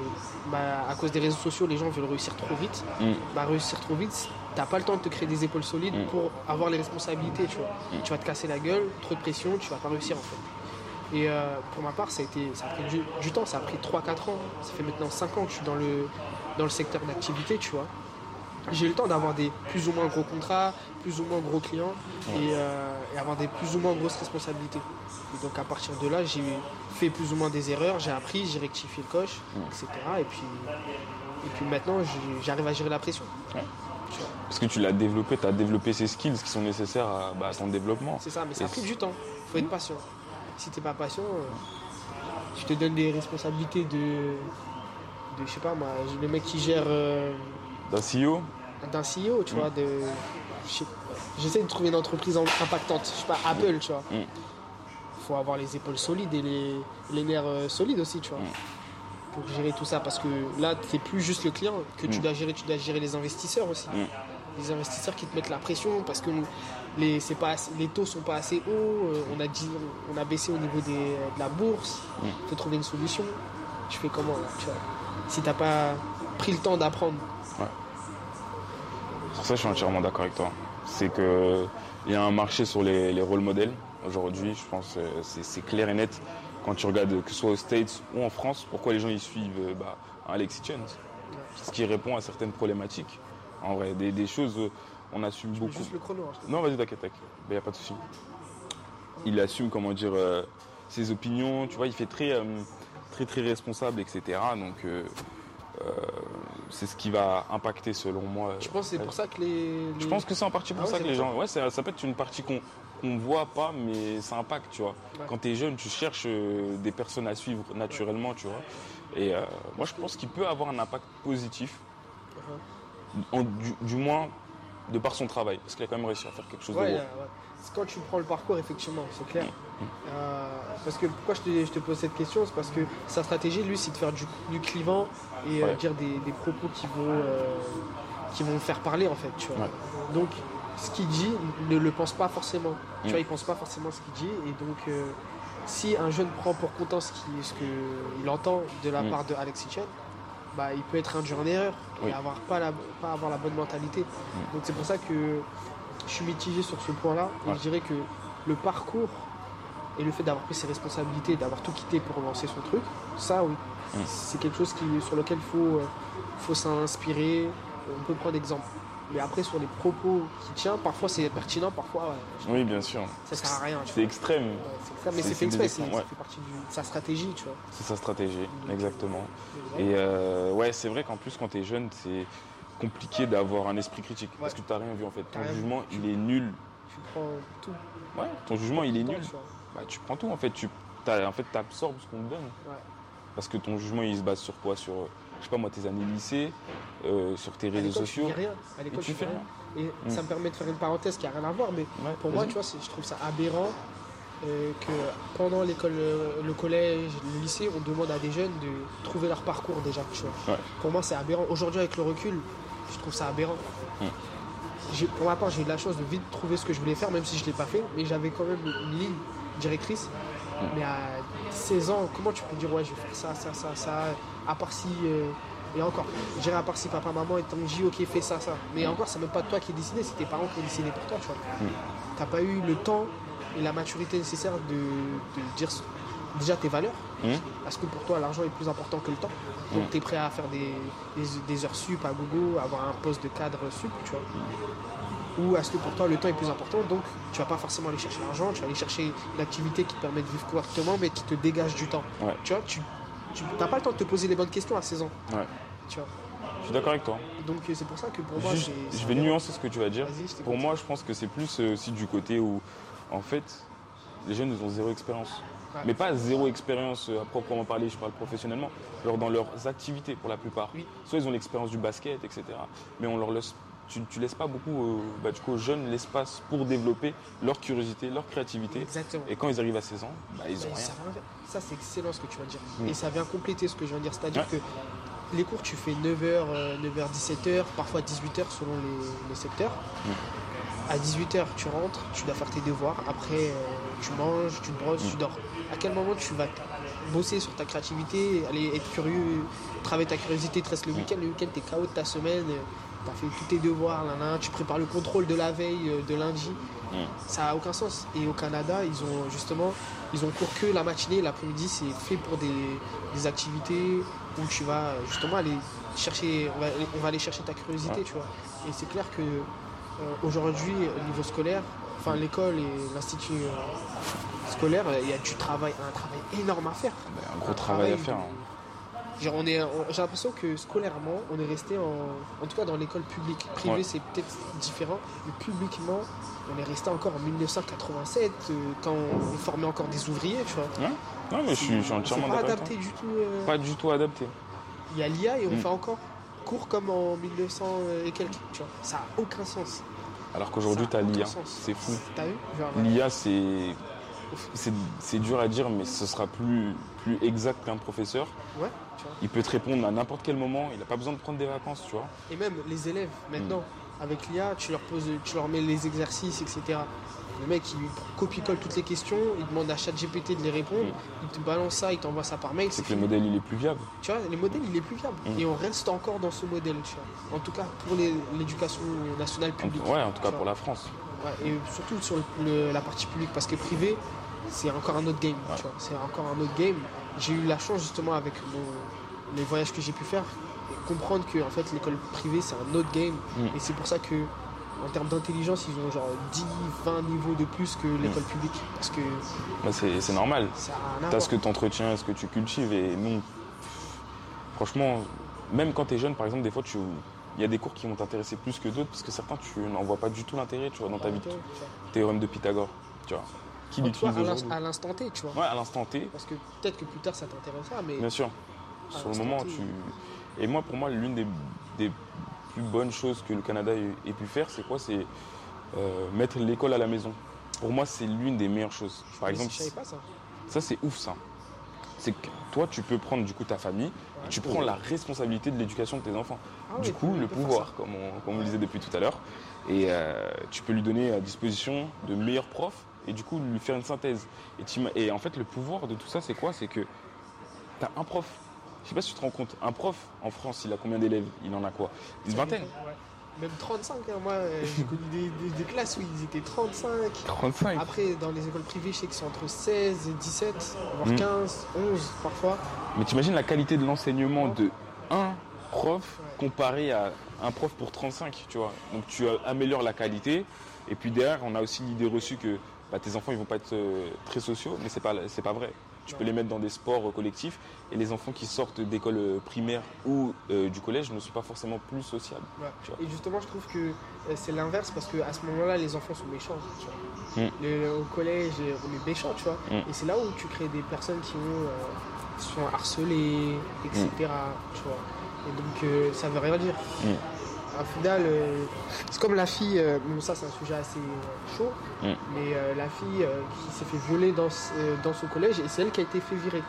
bah, à cause des réseaux sociaux les gens veulent réussir trop vite mm. bah, réussir trop vite t'as pas le temps de te créer des épaules solides mm. pour avoir les responsabilités, tu vois. Tu vas te casser la gueule, trop de pression, tu vas pas réussir en fait. Et euh, pour ma part, ça a, été, ça a pris du, temps, ça a pris 3-4 ans. Ça fait maintenant 5 ans que je suis dans le, dans le secteur d'activité, tu vois. J'ai eu le temps d'avoir des plus ou moins gros contrats, plus ou moins gros clients euh, et, avoir des plus ou moins grosses responsabilités. Et donc à partir de là, j'ai fait plus ou moins des erreurs, j'ai appris, j'ai rectifié le coche, etc. Et puis, et puis maintenant, j'arrive à gérer la pression. Parce que tu l'as développé, tu as développé ces skills qui sont nécessaires à, bah, ton développement. C'est ça, mais ça a pris du temps. Il faut être patient. Si tu n'es pas patient, tu te donnes des responsabilités de, de je sais pas moi, le mec qui gère. Euh, d'un CEO D'un CEO, tu vois. De, j'essaie de trouver une entreprise impactante. Je sais pas, Apple, tu vois. Il mm. faut avoir les épaules solides et les, nerfs euh, solides aussi, tu vois. Mm pour gérer tout ça parce que là c'est plus juste le client que tu mm. dois gérer tu dois gérer les investisseurs aussi les investisseurs qui te mettent la pression parce que les c'est pas les taux sont pas assez hauts euh, on a dit on a baissé au niveau des, de la bourse il mm. faut trouver une solution tu fais comment là tu vois si t'as pas pris le temps d'apprendre ça je suis entièrement d'accord avec toi c'est que il y a un marché sur les, les rôles modèles aujourd'hui je pense euh, c'est clair et net quand tu regardes que ce soit aux States ou en France, pourquoi les gens y suivent euh, bah, Alexis Chen Ce qui répond à certaines problématiques. En vrai, des, choses, euh, on assume beaucoup. Juste le chrono, hein, non, vas-y, t'inquiète, il n'y a pas de souci. Il assume, comment dire, euh, ses opinions, tu vois, il fait très, très, très responsable, etc. Donc, c'est ce qui va impacter selon moi. Je pense que c'est pour ça que les, Je pense que c'est en partie pour ah ça que les gens. Ouais, ça, ça, peut être une partie qu'on qu'on voit pas, mais ça impacte, tu vois. Quand tu es jeune, tu cherches euh, des personnes à suivre naturellement, tu vois. Et euh, moi, je pense qu'il peut avoir un impact positif, uh-huh. du, moins de par son travail, parce qu'il a quand même réussi à faire quelque chose de beau. Quand tu prends le parcours, effectivement, c'est clair. Mm. Euh, parce que pourquoi je te, pose cette question, c'est parce que sa stratégie, lui, c'est de faire du, clivant et dire des, propos qui vont, qui vont faire parler, en fait, tu vois. Donc, ce qu'il dit ne le pense pas forcément. Tu mm. vois, il pense pas forcément ce qu'il dit. Et donc, euh, si un jeune prend pour content ce qu'il entend de la mm. part de Alexis Chen, bah, il peut être induit en erreur et avoir pas, la, pas avoir la bonne mentalité. Mm. Donc c'est pour ça que je suis mitigé sur ce point-là. Et je dirais que le parcours et le fait d'avoir pris ses responsabilités, d'avoir tout quitté pour lancer son truc, ça oui, c'est quelque chose qui, sur lequel il faut, euh, faut s'inspirer. On peut prendre exemple. Mais après, sur les propos qu'il tient, parfois c'est pertinent, parfois. oui, bien sûr. Ça sert à rien. C'est extrême. mais c'est fait exprès, ça fait partie de sa stratégie, tu vois. C'est sa stratégie, exactement. Et euh, ouais, c'est vrai qu'en plus, quand tu es jeune, c'est compliqué d'avoir un esprit critique. Parce que tu n'as rien vu en fait. Ton jugement, il est nul. Tu prends tout. Ouais, ton jugement, il est nul. Bah, tu prends tout en fait. Tu en fait, absorbes ce qu'on te donne. Parce que ton jugement, il se base sur quoi? Sur je sais pas moi, tes années lycée, euh, sur tes réseaux sociaux. Tu fais rien. À l'école, tu fais rien. Et ça me permet de faire une parenthèse qui a rien à voir, mais pour moi, tu vois, je trouve ça aberrant euh, que pendant l'école, euh, le collège, le lycée, on demande à des jeunes de trouver leur parcours déjà. Tu vois. Pour moi, c'est aberrant. Aujourd'hui, avec le recul, je trouve ça aberrant. Pour ma part, j'ai eu de la chance de vite trouver ce que je voulais faire, même si je ne l'ai pas fait, mais j'avais quand même une ligne directrice. Mais à 16 ans, comment tu peux dire ouais je vais faire ça, ça, ça, ça, à part si. Euh, et encore, je dirais à part si papa, maman et ton dit ok fais ça, ça. Mais encore, c'est même pas toi qui décidé, c'est tes parents qui ont décidé pour toi, tu vois. Mm. T'as pas eu le temps et la maturité nécessaire de, dire déjà tes valeurs. Mm. Parce que pour toi, l'argent est plus important que le temps. Donc mm. tu es prêt à faire des, des, heures sup à Google, avoir un poste de cadre sup, tu vois ou est-ce que pour toi le temps est plus important donc tu vas pas forcément aller chercher l'argent, tu vas aller chercher l'activité qui te permet de vivre correctement mais qui te dégage du temps. Tu vois, tu n'as pas le temps de te poser les bonnes questions à 16 ans. Tu vois. Je suis d'accord avec toi. Donc c'est pour ça que pour moi Je vais nuancer ce que tu vas dire. Pour moi je pense que c'est plus euh, aussi du côté où en fait les jeunes ils ont zéro expérience. Mais pas zéro expérience euh, à proprement parler, je parle professionnellement, genre dans leurs activités pour la plupart. Soit ils ont l'expérience du basket, etc. Mais on leur laisse tu, ne laisses pas beaucoup euh, bah, du coup, aux jeunes l'espace pour développer leur curiosité, leur créativité. Exactement. Et quand ils arrivent à 16 ans, bah, ils ont rien. Ça, c'est excellent ce que tu vas dire. Et ça vient compléter ce que je viens de dire. C'est-à-dire que les cours, tu fais 9h, 9h, 17h, parfois 18h selon les, secteurs. À 18h, tu rentres, tu dois faire tes devoirs. Après, euh, tu manges, tu te brosses, tu dors. À quel moment tu vas bosser sur ta créativité, aller être curieux, travailler ta curiosité, te reste le week-end, le week-end t'es KO de ta semaine, t'as fait tous tes devoirs, là, tu prépares le contrôle de la veille, de lundi. Ça n'a aucun sens. Et au Canada, ils ont justement, ils ont cours que la matinée, l'après-midi, c'est fait pour des, activités où tu vas justement aller chercher, on va, aller chercher ta curiosité, tu vois. Et c'est clair que euh, aujourd'hui, au niveau scolaire, enfin l'école et l'institut euh, scolaire, il y a du travail, un travail énorme à faire. Un gros travail, à faire. Hein j'ai l'impression que scolairement, on est resté en, en tout cas dans l'école publique. Privée, c'est peut-être différent, mais publiquement, on est resté encore en 1987, euh, quand on formait encore des ouvriers, tu vois. Ouais. Non, mais je suis, je entièrement. Pas adapté du tout. Euh. Pas du tout adapté. Il y a l'IA et on mm. fait encore cours comme en 1900 et quelques, tu vois. Ça n'a aucun sens. Alors qu'aujourd'hui, tu as l'IA. C'est fou. L'IA, c'est c'est dur à dire, mais ce sera plus, plus exact qu'un professeur. Ouais, Il peut te répondre à n'importe quel moment, il n'a pas besoin de prendre des vacances, tu vois. Et même les élèves, maintenant, mm. avec l'IA, tu leur poses, tu leur mets les exercices, etc. Le mec, il copie-colle toutes les questions, il demande à GPT de les répondre, mm. il te balance ça, il t'envoie ça par mail. C'est que le modèle, il est plus viable. Tu vois, le modèle, il est plus viable. Mm. Et on reste encore dans ce modèle, tu vois. En tout cas, pour l'éducation nationale publique. ouais, en tout cas pour la France. et surtout sur la partie publique, parce que privé, c'est encore un autre game. C'est encore un autre game. J'ai eu la chance justement avec les voyages que j'ai pu faire, comprendre que en fait l'école privée c'est un autre game. Mm. Et c'est pour ça que en termes d'intelligence, ils ont genre 10, 20 niveaux de plus que l'école mm. publique. Parce que. c'est normal. T'as ce que tu entretiens, ce que tu cultives. Et non. Franchement, même quand tu es jeune, par exemple, des fois, tu, il y a des cours qui vont t'intéresser plus que d'autres parce que certains tu n'en vois pas du tout l'intérêt tu vois dans ta vie théorème de Pythagore tu vois qui l'utilise À l'instant T, tu vois. Ouais, à l'instant T. Parce que peut-être que plus tard ça t'intéressera, mais. Bien sûr. Sur le moment, tu. Et moi, pour moi, l'une des, plus bonnes choses que le Canada ait, pu faire, c'est quoi? C'est euh, mettre l'école à la maison. Pour moi, c'est l'une des meilleures choses. Par exemple, je savais pas ça. Ça, c'est ouf, ça. C'est que toi, tu peux prendre du coup ta famille et tu prends la responsabilité de l'éducation de tes enfants. Ah du coup, le pouvoir, comme on, comme on le disait depuis tout à l'heure. Et euh, tu peux lui donner à disposition de meilleurs profs et du coup lui faire une synthèse. Et, et en fait, le pouvoir de tout ça, c'est quoi? C'est que tu as un prof. Je sais pas si tu te rends compte, un prof en France, il a combien d'élèves? Il en a quoi? Une vingtaine Même 35, hein. moi euh, j'ai connu des, classes où ils étaient 35. 35 Après, dans les écoles privées, je sais qu'ils sont entre 16 et 17, voire 15, hmm. 11 parfois. Mais tu imagines la qualité de l'enseignement de un prof comparé à un prof pour 35, tu vois? Donc tu améliores la qualité. Et puis derrière, on a aussi l'idée reçue que bah, tes enfants ils vont pas être euh, très sociaux, mais c'est pas c'est pas vrai. Tu peux les mettre dans des sports euh, collectifs et les enfants qui sortent d'école euh, primaire ou du collège ne sont pas forcément plus sociables. Et justement, je trouve que c'est l'inverse parce qu'à ce moment-là, les enfants sont méchants. Mm. au collège, on est méchants, tu vois. Mm. Et c'est là où tu crées des personnes qui sont harcelées, etc. Mm. Tu vois. Et donc, ça veut rien dire au final, euh, c'est comme la fille, euh, ça c'est un sujet assez euh, chaud, mm. mais la fille qui s'est fait violer dans, dans son collège et c'est elle qui a été fait virer.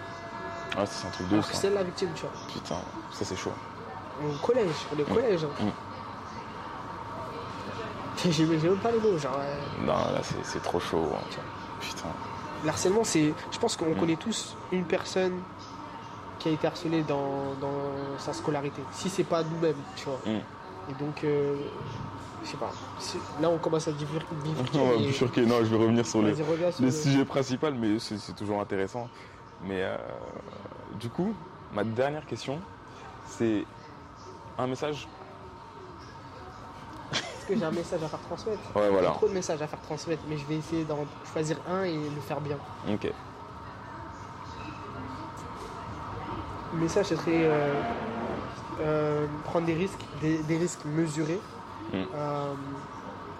Ah, c'est un truc de ouf. C'est la victime, tu vois. Putain, ça c'est chaud. Au collège, on est au mm. collège. Hein. Mm. J'ai même pas les mots, genre. Non, là c'est trop chaud. Hein. Putain. L'harcèlement, c'est. Je pense qu'on connaît tous une personne qui a été harcelée dans, dans sa scolarité. Si c'est pas nous-mêmes, tu vois. Et donc, euh, je sais pas. Là, on commence à bifurquer. Non, je vais revenir sur le, sujet principal, mais c'est toujours intéressant. Mais euh, du coup, ma dernière question, c'est un message. Est-ce que j'ai un message à faire transmettre? Ouais, voilà. J'ai trop de messages à faire transmettre, mais je vais essayer d'en choisir un et le faire bien. Ok. Le message, ce serait euh, euh, prendre des risques, des, risques mesurés, mm. euh,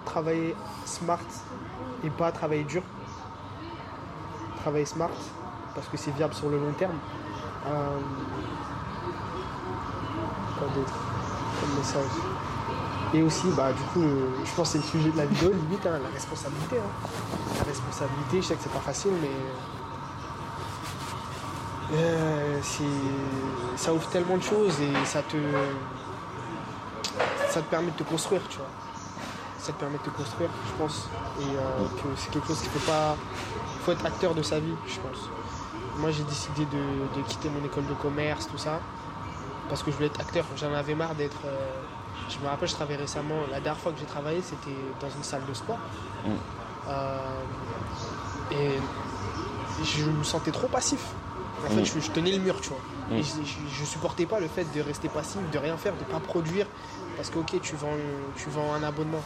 travailler smart et pas travailler dur. Travailler smart parce que c'est viable sur le long terme. Euh, quoi d'autre comme message? Et aussi, bah, du coup, je pense que c'est le sujet de la vidéo, limite, hein, la responsabilité. Hein. La responsabilité, je sais que c'est pas facile, mais euh, ça ouvre tellement de choses et ça te, ça te permet de te construire, tu vois. Ça te permet de te construire, je pense. Et euh, que c'est quelque chose qu'il faut pas. faut être acteur de sa vie, je pense. moi j'ai décidé de, quitter mon école de commerce, tout ça, parce que je voulais être acteur. J'en avais marre d'être. Euh, je me rappelle, je travaillais récemment. La dernière fois que j'ai travaillé, c'était dans une salle de sport. Euh, et je me sentais trop passif. En fait, je, tenais le mur, tu vois. Et je, supportais pas le fait de rester passif, de rien faire, de pas produire. Parce que, ok, tu vends, tu vends un abonnement,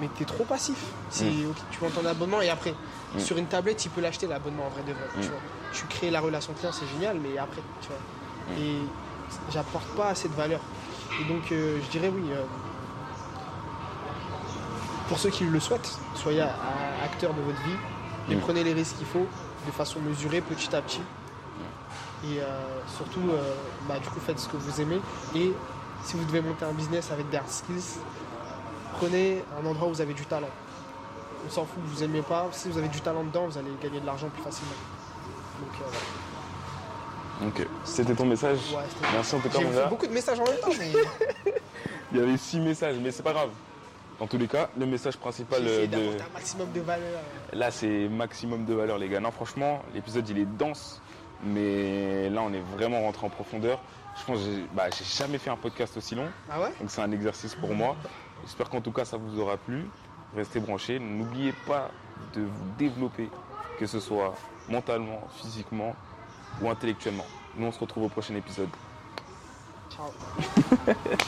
mais tu es trop passif. tu vends ton abonnement et après, sur une tablette, tu peux l'acheter l'abonnement en vrai de vrai. Tu, vois. tu crées la relation client, c'est génial, mais après, tu vois. Et j'apporte pas assez de valeur. Et donc, euh, je dirais oui. Euh, pour ceux qui le souhaitent, soyez acteur de votre vie et mm. prenez les risques qu'il faut de façon mesurée, petit à petit. Et euh, surtout, bah, du coup, faites ce que vous aimez. Et si vous devez monter un business avec des hard skills, prenez un endroit où vous avez du talent. On s'en fout, vous aimez pas. Si vous avez du talent dedans, vous allez gagner de l'argent plus facilement. Donc, Ok, c'était ton message. Ouais, Merci en tout cas, mon gars. beaucoup de messages en même temps, mais. Il y avait six messages, mais c'est pas grave. En tous les cas, le message principal. Euh, de... un maximum de valeur. Là, c'est maximum de valeur, les gars. Non, franchement, l'épisode il est dense, mais là, on est vraiment rentré en profondeur. Je pense que j'ai bah, jamais fait un podcast aussi long. Ah ouais? Donc, c'est un exercice pour moi. J'espère qu'en tout cas, ça vous aura plu. Restez branchés. N'oubliez pas de vous développer, que ce soit mentalement, physiquement, ou intellectuellement. Nous, on se retrouve au prochain épisode. Ciao.